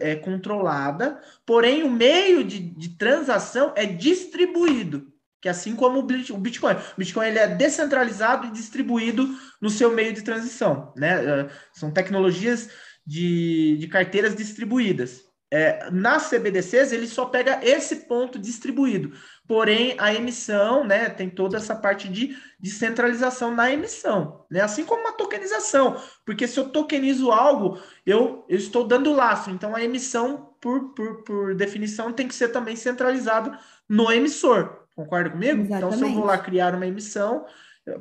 é controlada, porém o meio de, de, transação é distribuído, que é assim como o Bitcoin. O Bitcoin ele é descentralizado e distribuído no seu meio de transição. Né? É, são tecnologias de, de carteiras distribuídas. É, nas CBDCs, ele só pega esse ponto distribuído. Porém, a emissão, né, tem toda essa parte de descentralização na emissão, né? Assim como uma tokenização, porque se eu tokenizo algo, eu, eu estou dando lastro. Então, a emissão, por, por, por definição, tem que ser também centralizado no emissor. Concorda comigo? Exatamente. Então, se eu vou lá criar uma emissão,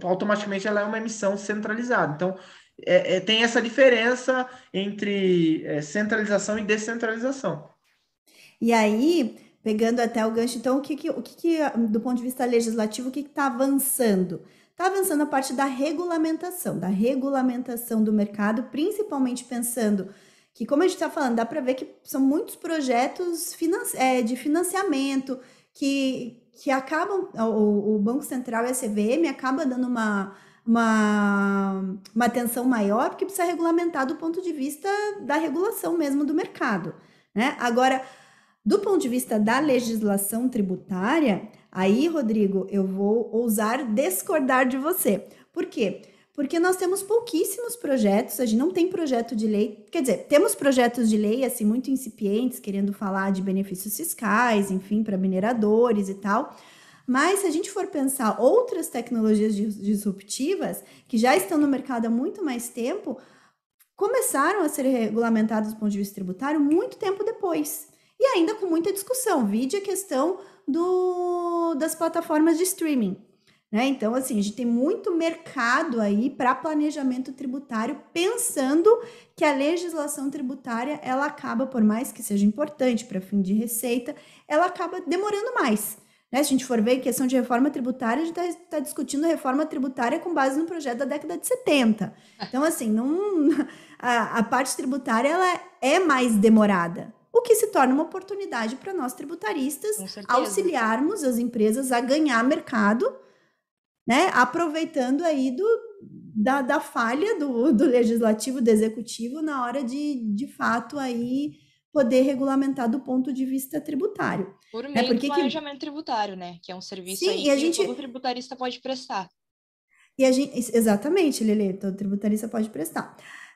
automaticamente ela é uma emissão centralizada. Então, é, é, tem essa diferença entre é, centralização e descentralização. E aí, pegando até o gancho, então, o que, que o que, que, do ponto de vista legislativo, o que está avançando? Está avançando a parte da regulamentação, da regulamentação do mercado, principalmente pensando que, como a gente está falando, dá para ver que são muitos projetos é, de financiamento que, que acabam, o, o Banco Central e a CVM acaba dando uma uma, uma atenção maior, porque precisa regulamentar do ponto de vista da regulação mesmo do mercado. Né? Agora, do ponto de vista da legislação tributária, aí, Rodrigo, eu vou ousar discordar de você. Por quê? Porque nós temos pouquíssimos projetos, a gente não tem projeto de lei, quer dizer, temos projetos de lei assim muito incipientes, querendo falar de benefícios fiscais, enfim, para mineradores e tal, mas se a gente for pensar outras tecnologias disruptivas que já estão no mercado há muito mais tempo, começaram a ser regulamentadas do ponto de vista tributário muito tempo depois. E ainda com muita discussão. Vide a questão do, das plataformas de streaming. Né? Então, assim, a gente tem muito mercado aí para planejamento tributário, pensando que a legislação tributária ela acaba, por mais que seja importante para fim de receita, ela acaba demorando mais. Né? Se a gente for ver questão de reforma tributária, a gente está tá discutindo reforma tributária com base no projeto da década de 70. Então, assim, não, <laughs> a, a parte tributária ela é mais demorada, o que se torna uma oportunidade para nós tributaristas auxiliarmos as empresas a ganhar mercado, né? aproveitando aí do, da, da falha do, do legislativo, do executivo, na hora de, de fato, aí poder regulamentar do ponto de vista tributário. Por né? meio né? Porque do planejamento que... tributário, né? Que é um serviço Sim, que gente... todo tributarista pode prestar. E a gente, exatamente, Lele, todo tributarista pode prestar.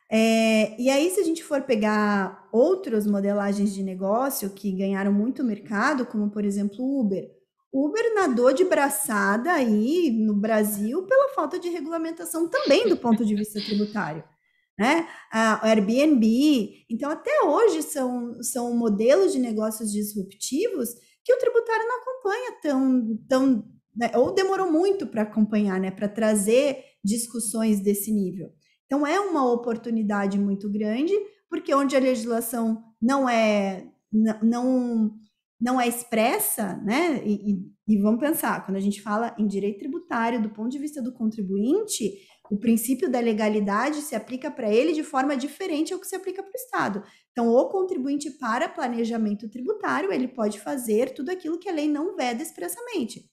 É, e aí, se a gente for pegar outras modelagens de negócio que ganharam muito mercado, como por exemplo o Uber, Uber nadou de braçada aí no Brasil pela falta de regulamentação também do ponto de vista tributário né? A Airbnb. Então, até hoje são, são modelos de negócios disruptivos que o tributário não acompanha tão, tão né? ou demorou muito para acompanhar, né? Para trazer discussões desse nível. Então, é uma oportunidade muito grande, porque onde a legislação não é não não é expressa, né? E, e, e vamos pensar, quando a gente fala em direito tributário do ponto de vista do contribuinte, o princípio da legalidade se aplica para ele de forma diferente ao que se aplica para o Estado. Então, o contribuinte para planejamento tributário, ele pode fazer tudo aquilo que a lei não veda expressamente.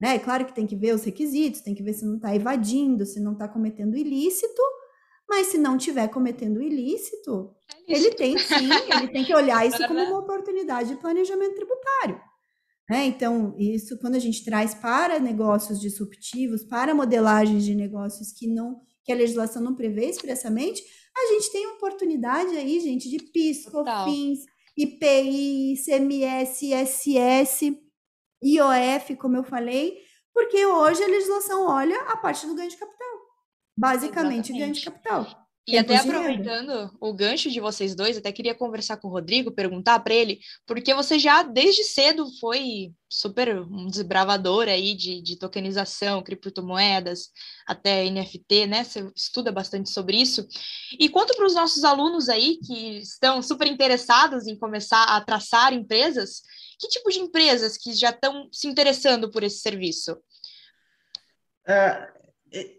Né? É claro que tem que ver os requisitos, tem que ver se não está evadindo, se não está cometendo ilícito, mas se não estiver cometendo ilícito, ele tem sim, ele tem que olhar isso como uma oportunidade de planejamento tributário. Né? Então, isso quando a gente traz para negócios disruptivos, para modelagens de negócios que não que a legislação não prevê expressamente, a gente tem oportunidade aí, gente, de PIS, COFINS, IPI, CMS, ISS, IOF, como eu falei, porque hoje a legislação olha a parte do ganho de capital. Basicamente, Exatamente. ganho de capital. E até aproveitando o gancho de vocês dois, até queria conversar com o Rodrigo, perguntar para ele, porque você já desde cedo foi super um desbravador aí de, de tokenização, criptomoedas, até NFT, né? Você estuda bastante sobre isso. E quanto para os nossos alunos aí que estão super interessados em começar a traçar empresas, que tipo de empresas que já estão se interessando por esse serviço? É,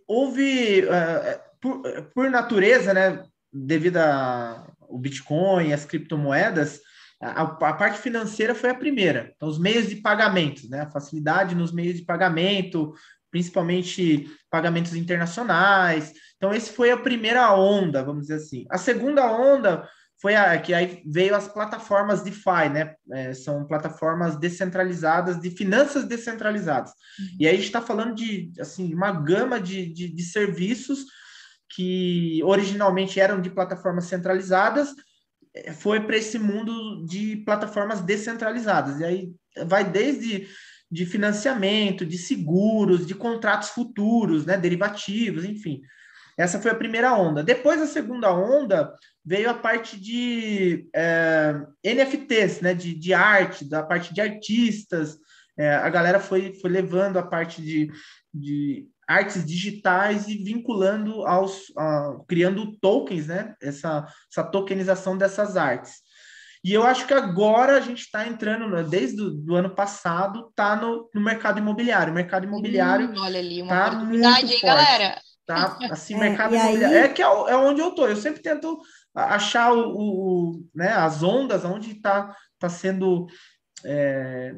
houve. É, por, por natureza, né, devido ao Bitcoin, as criptomoedas, a, a, parte financeira foi a primeira. Então, os meios de pagamento, né, a facilidade nos meios de pagamento, principalmente pagamentos internacionais. Então, esse foi a primeira onda, vamos dizer assim. A segunda onda foi a que aí veio as plataformas DeFi, né? É, são plataformas descentralizadas de finanças descentralizadas. Uhum. E aí a gente está falando de assim uma gama de, de, de serviços que originalmente eram de plataformas centralizadas, é, foi para esse mundo de plataformas descentralizadas. E aí vai desde de financiamento, de seguros, de contratos futuros, né, derivativos, enfim. Essa foi a primeira onda. Depois, a segunda onda, veio a parte de é, NFTs, né, de, de arte, da parte de artistas. É, a galera foi, foi levando a parte de, de artes digitais e vinculando aos uh, criando tokens, né? Essa, essa tokenização dessas artes. E eu acho que agora a gente está entrando, né, desde o ano passado, tá no, no mercado imobiliário. O mercado imobiliário. Hum, olha ali, uma tá oportunidade, hein, galera? Tá, assim, <laughs> é, mercado imobiliário. Aí... É que é, é, onde eu tô. Eu sempre tento achar o, o né, as ondas, onde está tá sendo. É,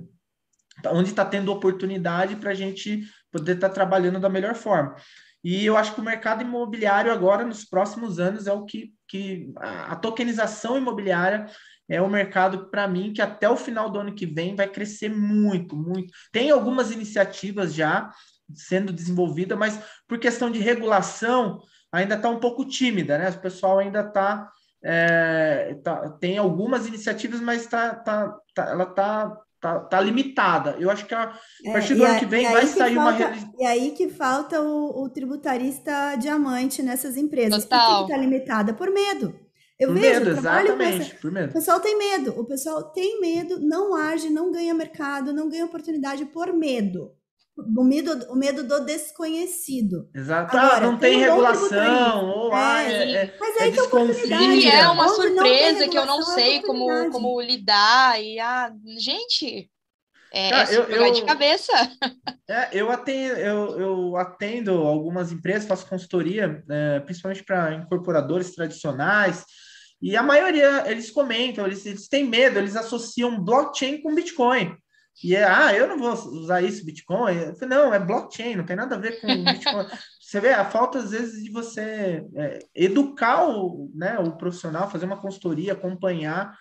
onde está tendo oportunidade para a gente poder estar tá trabalhando da melhor forma. E eu acho que o mercado imobiliário agora, nos próximos anos, é o que, que a, tokenização imobiliária é um mercado, para mim, que até o final do ano que vem vai crescer muito, muito. Tem algumas iniciativas já sendo desenvolvidas, mas por questão de regulação, ainda está um pouco tímida, né? O pessoal ainda está. É, tá, tem algumas iniciativas, mas tá, tá, tá ela está tá, tá limitada. Eu acho que a, a partir do é, ano que vem vai sair falta, uma. E aí que falta o, o tributarista diamante nessas empresas. Total. Por que está limitada? Por medo. Eu por vejo, medo, exatamente, por medo. O pessoal tem medo, o pessoal tem medo, não age, não ganha mercado, não ganha oportunidade por medo. O medo, o medo do desconhecido. Exato. Agora, ah, não tem, tem regulação. Ou, é, é, é, mas aí é oportunidade. E é uma surpresa que eu não sei como, como lidar. E, ah, gente, é, Cara, eu, eu, de cabeça. É, eu, <laughs> atendo, eu, eu atendo algumas empresas, faço consultoria, é, principalmente para incorporadores tradicionais, e a maioria, eles comentam, eles, eles têm medo, eles associam blockchain com Bitcoin. E é, ah, eu não vou usar isso, Bitcoin. Eu falei, não, é blockchain, não tem nada a ver com <laughs> Bitcoin. você vê a falta, às vezes, de você é, educar o, né, o profissional, fazer uma consultoria, acompanhar.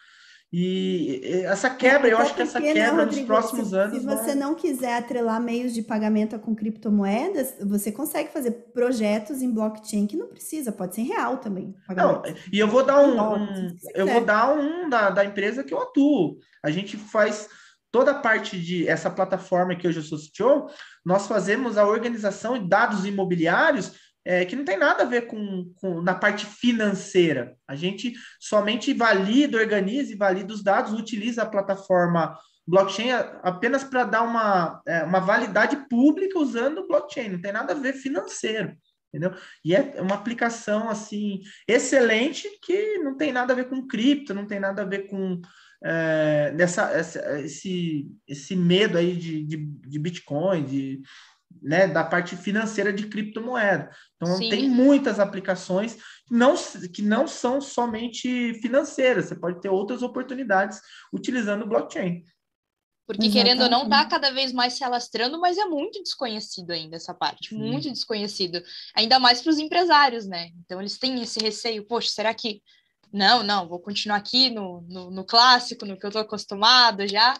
E essa quebra, é, eu acho que essa quebra não, Rodrigo, nos próximos se, anos. Se você não quiser atrelar meios de pagamento com criptomoedas, você consegue fazer projetos em blockchain que não precisa, pode ser real também. Não, e eu vou dar um, um eu vou dar um da, da empresa que eu atuo. A gente faz toda a parte de essa plataforma que hoje eu sou CTO, nós fazemos a organização de dados imobiliários é, que não tem nada a ver com, com, na parte financeira. A gente somente valida, organiza e valida os dados, utiliza a plataforma blockchain apenas para dar uma, é, uma validade pública usando blockchain, não tem nada a ver financeiro. Entendeu? E é uma aplicação assim excelente que não tem nada a ver com cripto, não tem nada a ver com é, nessa, essa, esse, esse medo aí de, de, de Bitcoin, de, né, da parte financeira de criptomoeda. Então, Sim. tem muitas aplicações não, que não são somente financeiras, você pode ter outras oportunidades utilizando o blockchain. Porque, Exatamente. querendo ou não, está cada vez mais se alastrando, mas é muito desconhecido ainda essa parte, Sim. muito desconhecido. Ainda mais para os empresários, né? Então, eles têm esse receio, poxa, será que não, não, vou continuar aqui no, no, no clássico, no que eu estou acostumado já.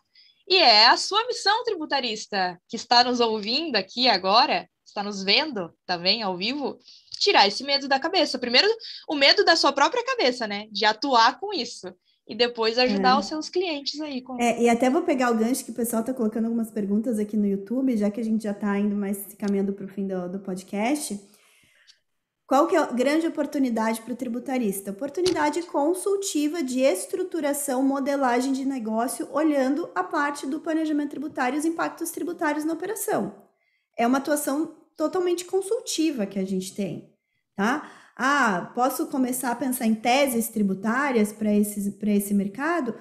E é a sua missão, tributarista, que está nos ouvindo aqui agora, está nos vendo também ao vivo, tirar esse medo da cabeça. Primeiro, o medo da sua própria cabeça, né? De atuar com isso. E depois ajudar é. os seus clientes aí. Com... É, e até vou pegar o gancho que o pessoal está colocando algumas perguntas aqui no YouTube, já que a gente já está indo mais caminhando para o fim do, do podcast. Qual que é a grande oportunidade para o tributarista? Oportunidade consultiva de estruturação, modelagem de negócio, olhando a parte do planejamento tributário e os impactos tributários na operação. É uma atuação totalmente consultiva que a gente tem, tá? Ah, posso começar a pensar em teses tributárias para esse mercado?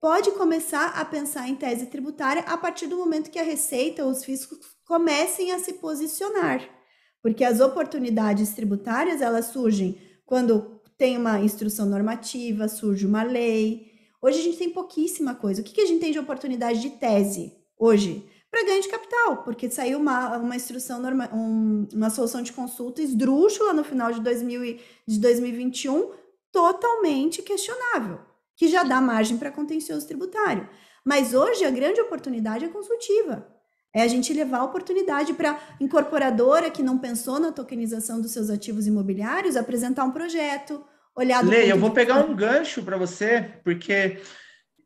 Pode começar a pensar em tese tributária a partir do momento que a Receita ou os fiscos comecem a se posicionar porque as oportunidades tributárias, elas surgem quando tem uma instrução normativa, surge uma lei. Hoje a gente tem pouquíssima coisa. O que, que a gente tem de oportunidade de tese hoje? Para ganho de capital, porque saiu uma, uma instrução, norma, um, uma solução de consulta esdrúxula no final de, 2000, de 2021, totalmente questionável, que já dá margem para contencioso tributário. Mas hoje a grande oportunidade é consultiva. É a gente levar a oportunidade para incorporadora que não pensou na tokenização dos seus ativos imobiliários apresentar um projeto, olhar do Lê, eu vou pegar um gancho para você, porque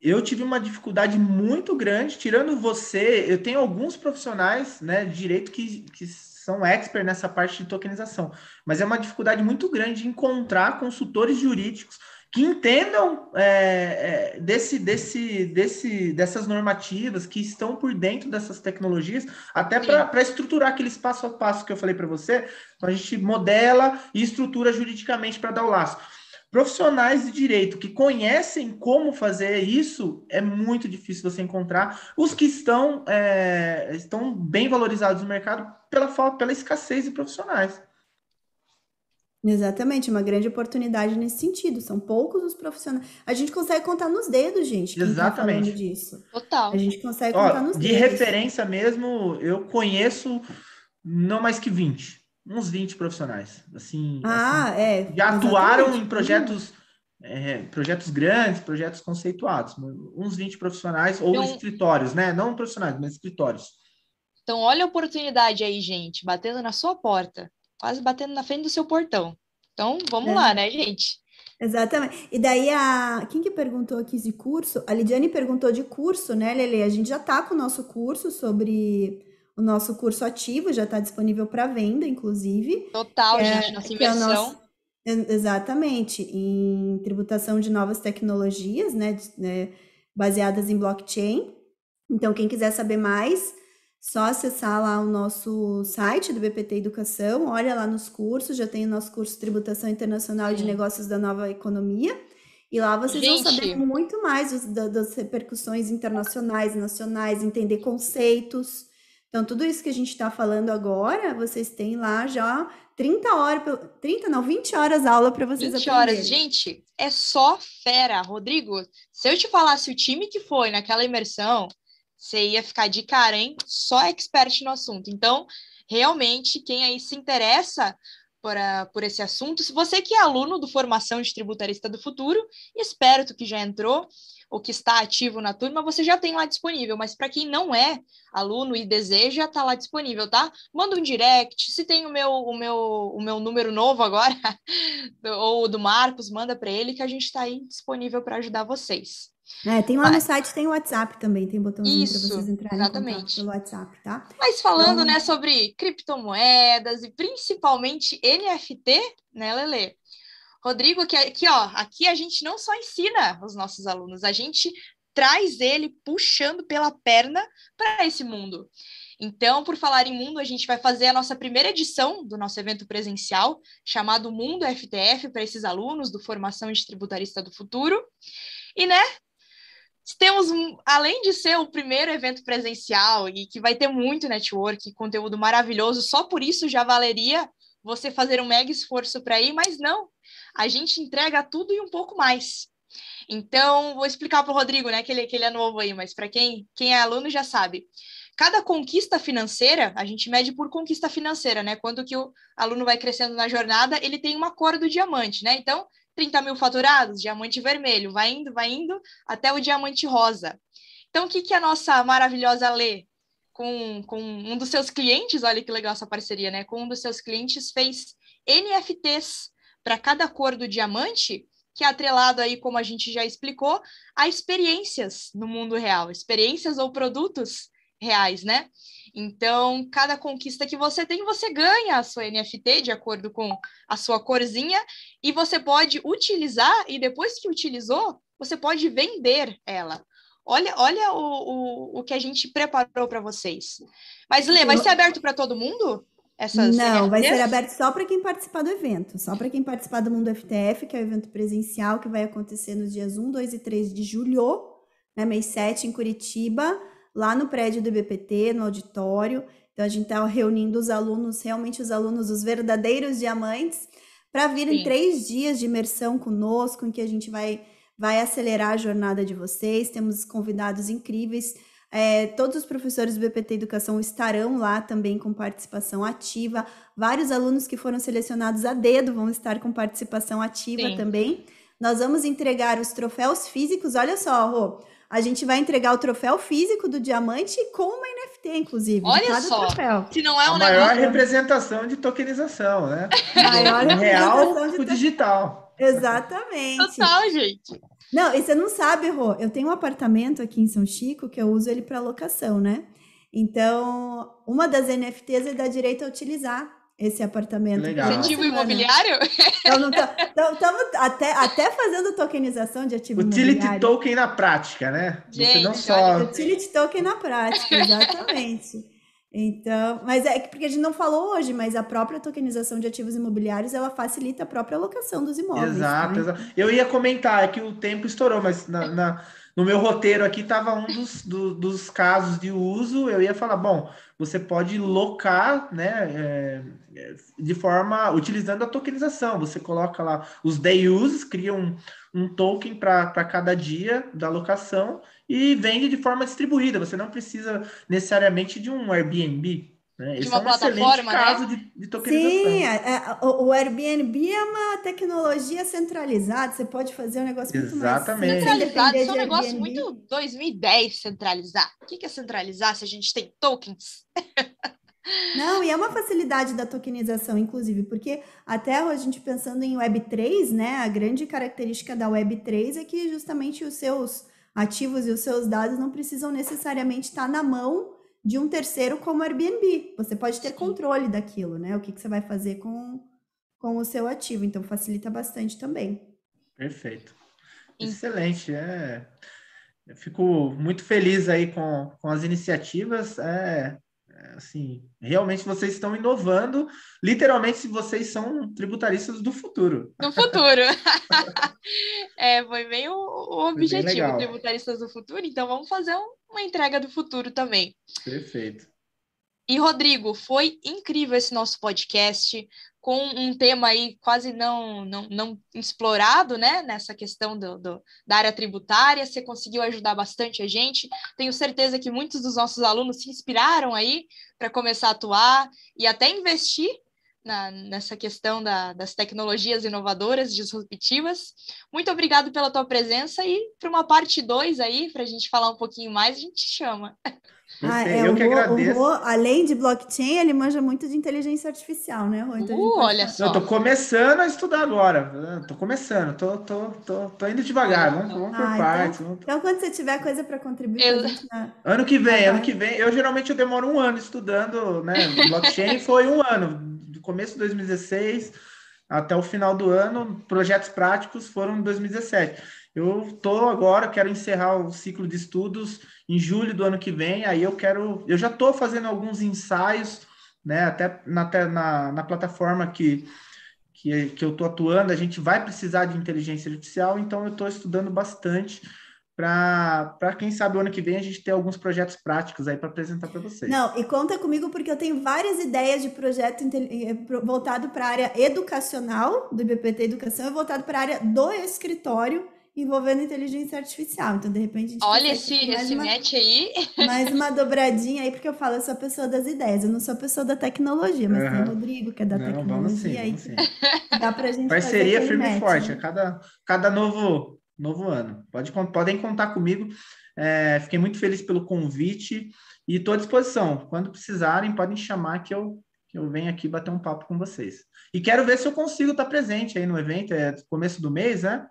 eu tive uma dificuldade muito grande, tirando você, eu tenho alguns profissionais né, de direito que, que são expert nessa parte de tokenização, mas é uma dificuldade muito grande de encontrar consultores jurídicos que entendam é, é, desse, desse, desse, dessas normativas, que estão por dentro dessas tecnologias, até para estruturar aqueles passo a passo que eu falei para você. Então, a gente modela e estrutura juridicamente para dar o laço. Profissionais de direito que conhecem como fazer isso é muito difícil você encontrar. Os que estão, é, estão bem valorizados no mercado pela falta, pela escassez de profissionais. Exatamente, uma grande oportunidade nesse sentido. São poucos os profissionais. A gente consegue contar nos dedos, gente. Quem tá Exatamente. Tá disso. Total. A gente consegue Ó, contar nos de dedos. De referência mesmo, eu conheço não mais que 20. Uns 20 profissionais. Assim, ah, assim, é. Já atuaram em projetos, é, projetos grandes, projetos conceituados. Uns 20 profissionais, ou então, escritórios, né? Não profissionais, mas escritórios. Então, olha a oportunidade aí, gente, batendo na sua porta quase batendo na frente do seu portão. Então, vamos é. lá, né, gente? Exatamente. E daí a quem que perguntou aqui de curso? A Lidiane perguntou de curso, né, Lele? A gente já tá com o nosso curso sobre o nosso curso ativo, já está disponível para venda, inclusive. Total, é, gente, nossa. É nosso, exatamente, em tributação de novas tecnologias, né, né, baseadas em blockchain. Então, quem quiser saber mais, só acessar lá o nosso site do BPT Educação, olha lá nos cursos, já tem o nosso curso Tributação Internacional Sim. de Negócios da Nova Economia. E lá vocês Gente. vão saber muito mais das repercussões internacionais, nacionais, entender conceitos. Então, tudo isso que a gente está falando agora, vocês têm lá já 30 horas, 30 não, 20 horas aula para vocês 20 aprenderem. horas, gente, é só fera. Rodrigo, se eu te falasse o time que foi naquela imersão, você ia ficar de cara, hein? Só expert no assunto. Então, realmente, quem aí se interessa por, a, por esse assunto, se você que é aluno do Formação de Tributarista do Futuro, espero que já entrou ou que está ativo na turma, você já tem lá disponível. Mas para quem não é aluno e deseja, está lá disponível, tá? Manda um direct. Se tem o meu, o meu, o meu número novo agora, <laughs> ou do Marcos, manda para ele que a gente está aí disponível para ajudar vocês. É, tem lá Mas... no site, tem o WhatsApp também, tem botãozinho para vocês entrarem exatamente. pelo WhatsApp, tá? Mas falando, então... né, sobre criptomoedas e principalmente NFT, né, Lele? Rodrigo, que aqui, ó, aqui a gente não só ensina os nossos alunos, a gente traz ele puxando pela perna para esse mundo. Então, por falar em mundo, a gente vai fazer a nossa primeira edição do nosso evento presencial, chamado Mundo FTF, para esses alunos do Formação de Tributarista do Futuro. E, né, temos, além de ser o primeiro evento presencial e que vai ter muito network, conteúdo maravilhoso, só por isso já valeria você fazer um mega esforço para ir, mas não, a gente entrega tudo e um pouco mais. Então, vou explicar para o Rodrigo, né, que ele, que ele é novo aí, mas para quem, quem é aluno já sabe. Cada conquista financeira, a gente mede por conquista financeira, né? Quando que o aluno vai crescendo na jornada, ele tem uma cor do diamante, né? Então, 30 mil faturados, diamante vermelho, vai indo, vai indo, até o diamante rosa. Então, o que, que a nossa maravilhosa Lê, com, com um dos seus clientes, olha que legal essa parceria, né? Com um dos seus clientes, fez NFTs para cada cor do diamante, que é atrelado aí, como a gente já explicou, a experiências no mundo real, experiências ou produtos reais, né? Então, cada conquista que você tem, você ganha a sua NFT de acordo com a sua corzinha e você pode utilizar e depois que utilizou, você pode vender ela. Olha, olha o, o, o que a gente preparou para vocês. Mas, Lê, vai ser aberto para todo mundo? Essas Não, vai ser aberto só para quem participar do evento, só para quem participar do Mundo FTF, que é o evento presencial que vai acontecer nos dias 1, 2 e 3 de julho, né, mês 7, em Curitiba, lá no prédio do IBPT, no auditório. Então, a gente está reunindo os alunos, realmente os alunos, os verdadeiros diamantes, para virem Sim. três dias de imersão conosco, em que a gente vai vai acelerar a jornada de vocês. Temos convidados incríveis. É, todos os professores do BPT Educação estarão lá também com participação ativa. Vários alunos que foram selecionados a dedo vão estar com participação ativa Sim. também. Nós vamos entregar os troféus físicos. Olha só, Rô, a gente vai entregar o troféu físico do diamante com uma NFT, inclusive. Olha só, troféu. se não é um a maior negócio... representação de tokenização, né? Maior real de... digital. Exatamente. Total, gente. Não, e você não sabe, Rô, eu tenho um apartamento aqui em São Chico que eu uso ele para locação, né? Então, uma das NFTs é dá direito a utilizar esse apartamento. Legal. Ativo imobiliário? Então, estamos até, até fazendo tokenização de ativo Utility imobiliário. Utility token na prática, né? Gente, Você não só... Utility token na prática, exatamente. Então, mas é porque a gente não falou hoje, mas a própria tokenização de ativos imobiliários ela facilita a própria alocação dos imóveis. Exato, né? exato. Eu ia comentar é que o tempo estourou, mas na, na no meu roteiro aqui estava um dos, do, dos casos de uso. Eu ia falar, bom, você pode locar, né, é, de forma utilizando a tokenização. Você coloca lá os day uses, cria um, um token para cada dia da locação e vende de forma distribuída. Você não precisa necessariamente de um Airbnb. Né? De uma é um plataforma, né? caso de, de tokenização. Sim, é, é, o, o, Airbnb é uma tecnologia centralizada. Você pode fazer um negócio muito Exatamente. mais centralizado. Isso é um negócio muito 2010 centralizar. O que é centralizar se a gente tem tokens? <laughs> Não, e é uma facilidade da tokenização, inclusive, porque até a gente pensando em Web3, né, a grande característica da Web3 é que justamente os seus ativos e os seus dados não precisam necessariamente estar na mão de um terceiro como Airbnb. Você pode ter Sim. controle daquilo, né? O que, que você vai fazer com, com o seu ativo. Então, facilita bastante também. Perfeito. Excelente. É, eu fico muito feliz aí com, com as iniciativas. É, assim, realmente vocês estão inovando. Literalmente, vocês são tributaristas do futuro. Do futuro. <laughs> é, foi bem o, o objetivo, tributaristas do futuro. Então, vamos fazer um, uma entrega do futuro também. Perfeito. E, Rodrigo, foi incrível esse nosso podcast com um tema aí quase não, não, não explorado, né, nessa questão do, do, da área tributária, você conseguiu ajudar bastante a gente, tenho certeza que muitos dos nossos alunos se inspiraram aí para começar a atuar e até investir na, nessa questão da, das tecnologias inovadoras, disruptivas. Muito obrigado pela tua presença e para uma parte 2 aí, para a gente falar um pouquinho mais, a gente chama. Ah, é, eu que Rô, agradeço. Rô, além de blockchain, ele manja muito de inteligência artificial, né, Rô? Então, uh, olha só. Eu tô começando a estudar agora. Tô começando, tô, tô, tô, tô indo devagar. Vamos, vamos por ah, partes. Então, então, quando você tiver coisa para contribuir eu... na... Ano que vem, ano que vem. Eu geralmente eu demoro um ano estudando, né? Blockchain <laughs> foi um ano, do começo de 2016 até o final do ano. Projetos práticos foram em 2017. Eu estou agora, quero encerrar o ciclo de estudos em julho do ano que vem. Aí eu quero, eu já estou fazendo alguns ensaios, né? Até na, na, na plataforma que, que, que eu estou atuando, a gente vai precisar de inteligência artificial, então eu estou estudando bastante para quem sabe o ano que vem a gente ter alguns projetos práticos aí para apresentar para vocês. Não, e conta comigo porque eu tenho várias ideias de projeto eh, voltado para a área educacional do IBPT Educação e voltado para a área do escritório envolvendo inteligência artificial. Então, de repente, a gente Olha esse, esse uma, match aí. <laughs> Mais uma dobradinha aí, porque eu falo, eu sou a pessoa das ideias, eu não sou a pessoa da tecnologia, mas uhum. tem o Rodrigo, que é da não, tecnologia, vamos sim, aí vamos sim. dá pra gente Parceria firme match, e forte, né? a cada, cada novo, novo ano. Pode, podem contar comigo. É, fiquei muito feliz pelo convite e estou à disposição. Quando precisarem, podem chamar que eu, eu venho aqui bater um papo com vocês. E quero ver se eu consigo estar presente aí no evento, é começo do mês, né?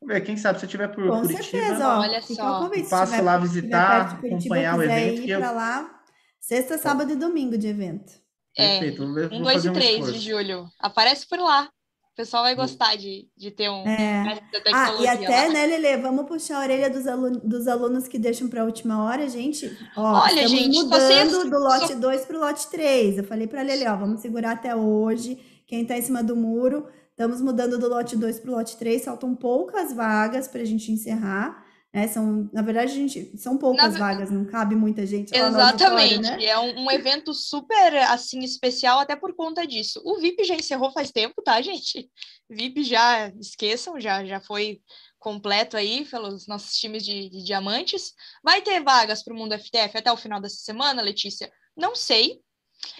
Vamos ver, quem sabe se eu estiver por Com Curitiba, certeza, ó, olha só. Convite, passo lá visitar, acompanhar o evento. Ir que eu... lá, Sexta, sábado e domingo de evento. É, Perfeito. um, dois e três um de julho. Aparece por lá. O pessoal vai gostar de, de ter um. É. Ah, e até, lá. né, Lele? Vamos puxar a orelha dos, alunos, dos alunos que deixam para a última hora, gente. Ó, Olha, estamos gente, mudando do lote 2 para o lote 3. Eu falei para a Lele, ó, vamos segurar até hoje. Quem está em cima do muro, estamos mudando do lote 2 para o lote 3. Faltam poucas vagas para a gente encerrar. Né? São, na verdade, gente, são poucas na... vagas, não cabe muita gente. Exatamente. Né? É um, um, evento super assim especial até por conta disso. O VIP já encerrou faz tempo, tá, gente? VIP já esqueçam, já já foi completo aí pelos nossos times de, de diamantes. Vai ter vagas para o mundo FTF até o final dessa semana, Letícia? Não sei.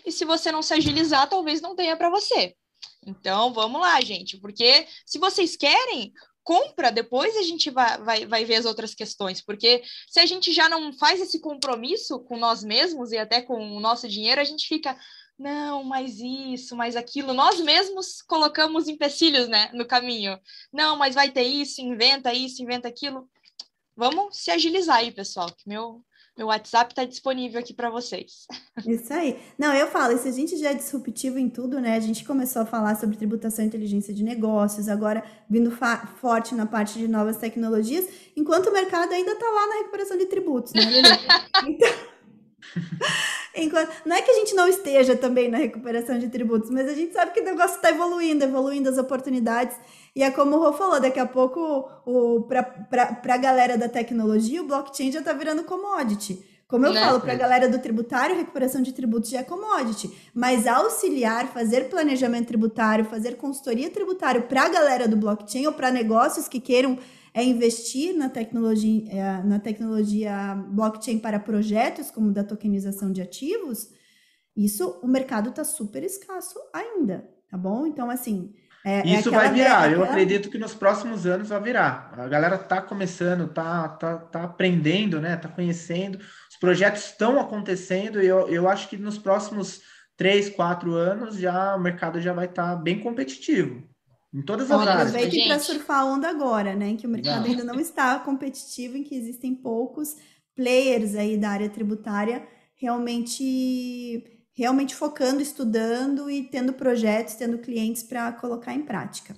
E se você não se agilizar, talvez não tenha para você. Então, vamos lá, gente, porque se vocês querem, compra, depois a gente vai, vai, vai ver as outras questões, porque se a gente já não faz esse compromisso com nós mesmos e até com o nosso dinheiro, a gente fica, não, mas isso, mas aquilo, nós mesmos colocamos empecilhos, né, no caminho. Não, mas vai ter isso, inventa isso, inventa aquilo. Vamos se agilizar aí, pessoal, que meu meu WhatsApp está disponível aqui para vocês. Isso aí. Não, eu falo, se a gente já é disruptivo em tudo, né? A gente começou a falar sobre tributação e inteligência de negócios, agora vindo forte na parte de novas tecnologias, enquanto o mercado ainda está lá na recuperação de tributos, né? <laughs> então, Enquanto, não é que a gente não esteja também na recuperação de tributos, mas a gente sabe que o negócio está evoluindo, evoluindo as oportunidades. E é como o Rô falou, daqui a pouco, para a galera da tecnologia, o blockchain já está virando commodity. Como eu né? falo, para a galera do tributário, recuperação de tributos já é commodity. Mas auxiliar, fazer planejamento tributário, fazer consultoria tributária para a galera do blockchain ou para negócios que queiram é investir na tecnologia, é, na tecnologia blockchain para projetos como da tokenização de ativos, isso o mercado está super escasso ainda, tá bom? Então, assim. É, é isso é vai virar, aquela... eu acredito que nos próximos anos vai virar. A galera está começando, está tá, tá aprendendo, né? Tá conhecendo, os projetos estão acontecendo, e eu, eu acho que nos próximos três, quatro anos já o mercado já vai estar tá bem competitivo. Em todas as áreas. Aproveitem para surfar a onda agora, né? Em que o mercado não. ainda não está competitivo, em que existem poucos players aí da área tributária realmente realmente focando, estudando e tendo projetos, tendo clientes para colocar em prática.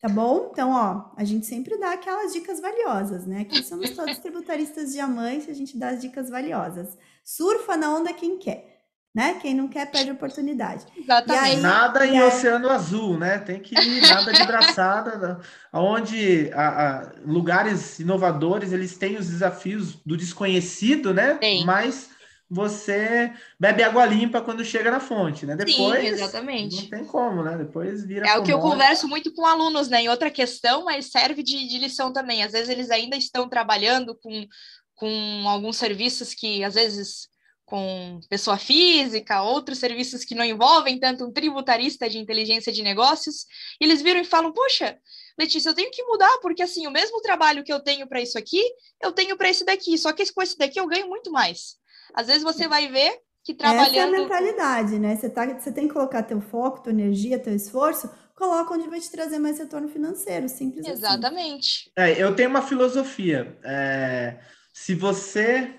Tá bom? Então, ó, a gente sempre dá aquelas dicas valiosas, né? Aqui somos todos <laughs> tributaristas diamantes, a gente dá as dicas valiosas. Surfa na onda quem quer né? Quem não quer perde oportunidade. Exatamente. Aí, nada em é... oceano azul, né? Tem que ir nada de braçada, onde a, a, lugares inovadores eles têm os desafios do desconhecido, né? Sim. Mas você bebe água limpa quando chega na fonte, né? Depois, Sim, exatamente. Não tem como, né? Depois vira. É o que eu converso muito com alunos, né? Em outra questão, mas serve de, de lição também. Às vezes eles ainda estão trabalhando com, com alguns serviços que às vezes com pessoa física, outros serviços que não envolvem tanto um tributarista de inteligência de negócios, e eles viram e falam: Poxa, Letícia, eu tenho que mudar, porque assim, o mesmo trabalho que eu tenho para isso aqui, eu tenho para esse daqui, só que com esse daqui eu ganho muito mais. Às vezes você vai ver que trabalhando. Essa é a mentalidade, né? Você, tá, você tem que colocar teu foco, tua energia, teu esforço, coloca onde vai te trazer mais retorno financeiro, simples assim. Exatamente. assim. É, eu tenho uma filosofia. É, se você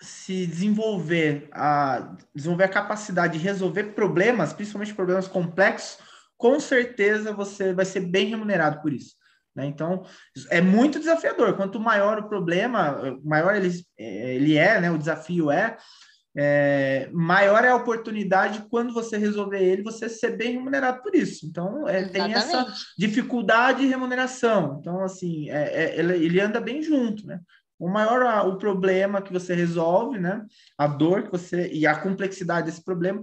se desenvolver a desenvolver a capacidade de resolver problemas, principalmente problemas complexos, com certeza você vai ser bem remunerado por isso. Né? Então, é muito desafiador. Quanto maior o problema, maior ele, ele é, né? o desafio é, é, maior é a oportunidade quando você resolver ele, você ser bem remunerado por isso. Então, é, tem essa dificuldade de remuneração. Então, assim, é, é, ele, ele anda bem junto, né? O maior o problema que você resolve, né? A dor que você e a complexidade desse problema,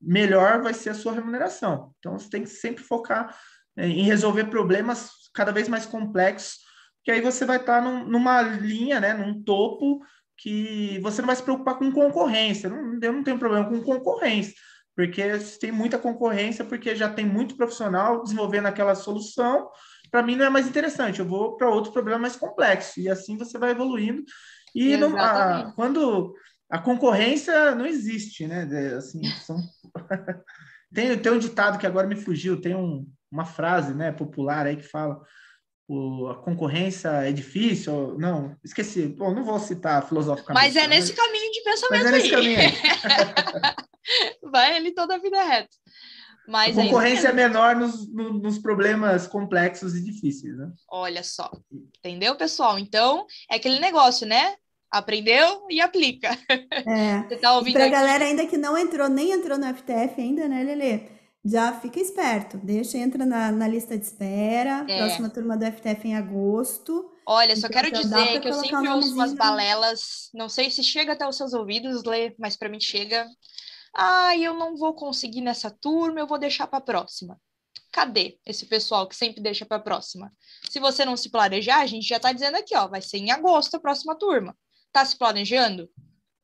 melhor vai ser a sua remuneração. Então você tem que sempre focar é, em resolver problemas cada vez mais complexos, que aí você vai estar num, numa linha, né? Num topo que você não vai se preocupar com concorrência. Não, eu não tenho problema com concorrência, porque tem muita concorrência, porque já tem muito profissional desenvolvendo aquela solução para mim não é mais interessante, eu vou para outro problema mais complexo, e assim você vai evoluindo. E não, a, quando a concorrência não existe, né? Assim, são... <laughs> tem, tem um ditado que agora me fugiu, tem um, uma frase né, popular aí que fala o, a concorrência é difícil. Não, esqueci. Bom, não vou citar filosoficamente. Mas é nesse mas, caminho de pensamento mas é nesse aí. caminho. <laughs> Vai ele toda a vida reta. Mas a é concorrência é, é menor nos, nos, problemas complexos e difíceis, né? Olha só, entendeu, pessoal? Então, é aquele negócio, né? Aprendeu e aplica. É. <laughs> Você tá ouvindo Para a galera ainda que não entrou, nem entrou no FTF ainda, né, Lelê? Já fica esperto, deixa, entra na, na lista de espera, é. próxima turma do FTF em agosto. Olha, só então, quero dizer que eu sempre ouço umas balelas, não sei se chega até os seus ouvidos, Lê, mas para mim chega. Ah, eu não vou conseguir nessa turma, eu vou deixar para a próxima. Cadê esse pessoal que sempre deixa para a próxima? Se você não se planejar, a gente já está dizendo aqui, ó, vai ser em agosto a próxima turma. Tá se planejando?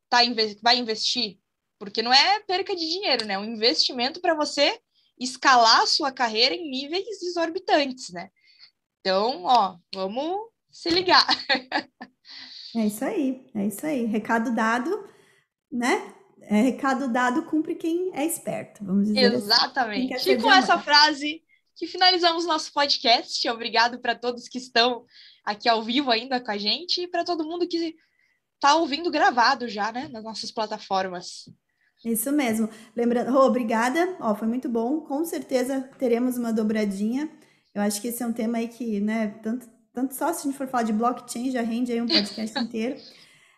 Tá, vai investir? Porque não é perca de dinheiro, né? É um investimento para você escalar a sua carreira em níveis exorbitantes, né? Então, ó, vamos se ligar. <laughs> É isso aí, é isso aí. Recado dado, né? É, recado dado cumpre quem é esperto, vamos dizer assim. Exatamente. Assim. E com essa frase que finalizamos nosso podcast. Obrigado para todos que estão aqui ao vivo ainda com a gente e para todo mundo que está ouvindo gravado já, né, nas nossas plataformas. Isso mesmo. Lembrando, oh, obrigada. Ó, foi muito bom. Com certeza teremos uma dobradinha. Eu acho que esse é um tema aí que, né, tanto, tanto só se a gente for falar de blockchain já rende aí um podcast <laughs> inteiro.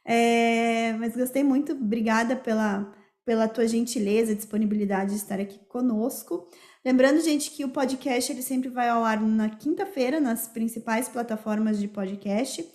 É, mas gostei muito. Obrigada pela, pela tua gentileza, disponibilidade de estar aqui conosco. Lembrando, gente, que o podcast ele sempre vai ao ar na quinta-feira nas principais plataformas de podcast,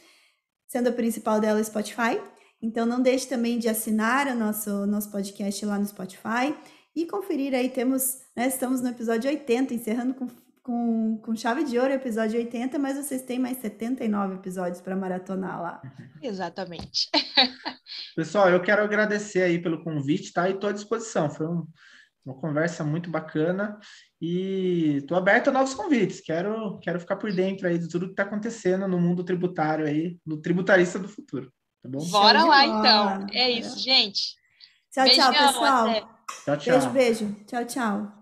sendo a principal dela Spotify. Então não deixe também de assinar o nosso, nosso podcast lá no Spotify e conferir aí, temos, né, estamos no episódio 80, encerrando com, com, com chave de ouro episódio 80, mas vocês têm mais 79 episódios para maratonar lá. Exatamente. <laughs> Pessoal, eu quero agradecer aí pelo convite, tá? E estou à disposição. Foi um, uma conversa muito bacana e estou aberto a novos convites. Quero, quero ficar por dentro aí de tudo que está acontecando no mundo tributário aí, no tributarista do futuro. Tá bom? Bora lá, então. É isso, gente. Tchau, Beijão, tchau, pessoal. Até. Tchau, tchau. Beijo, beijo. Tchau, tchau.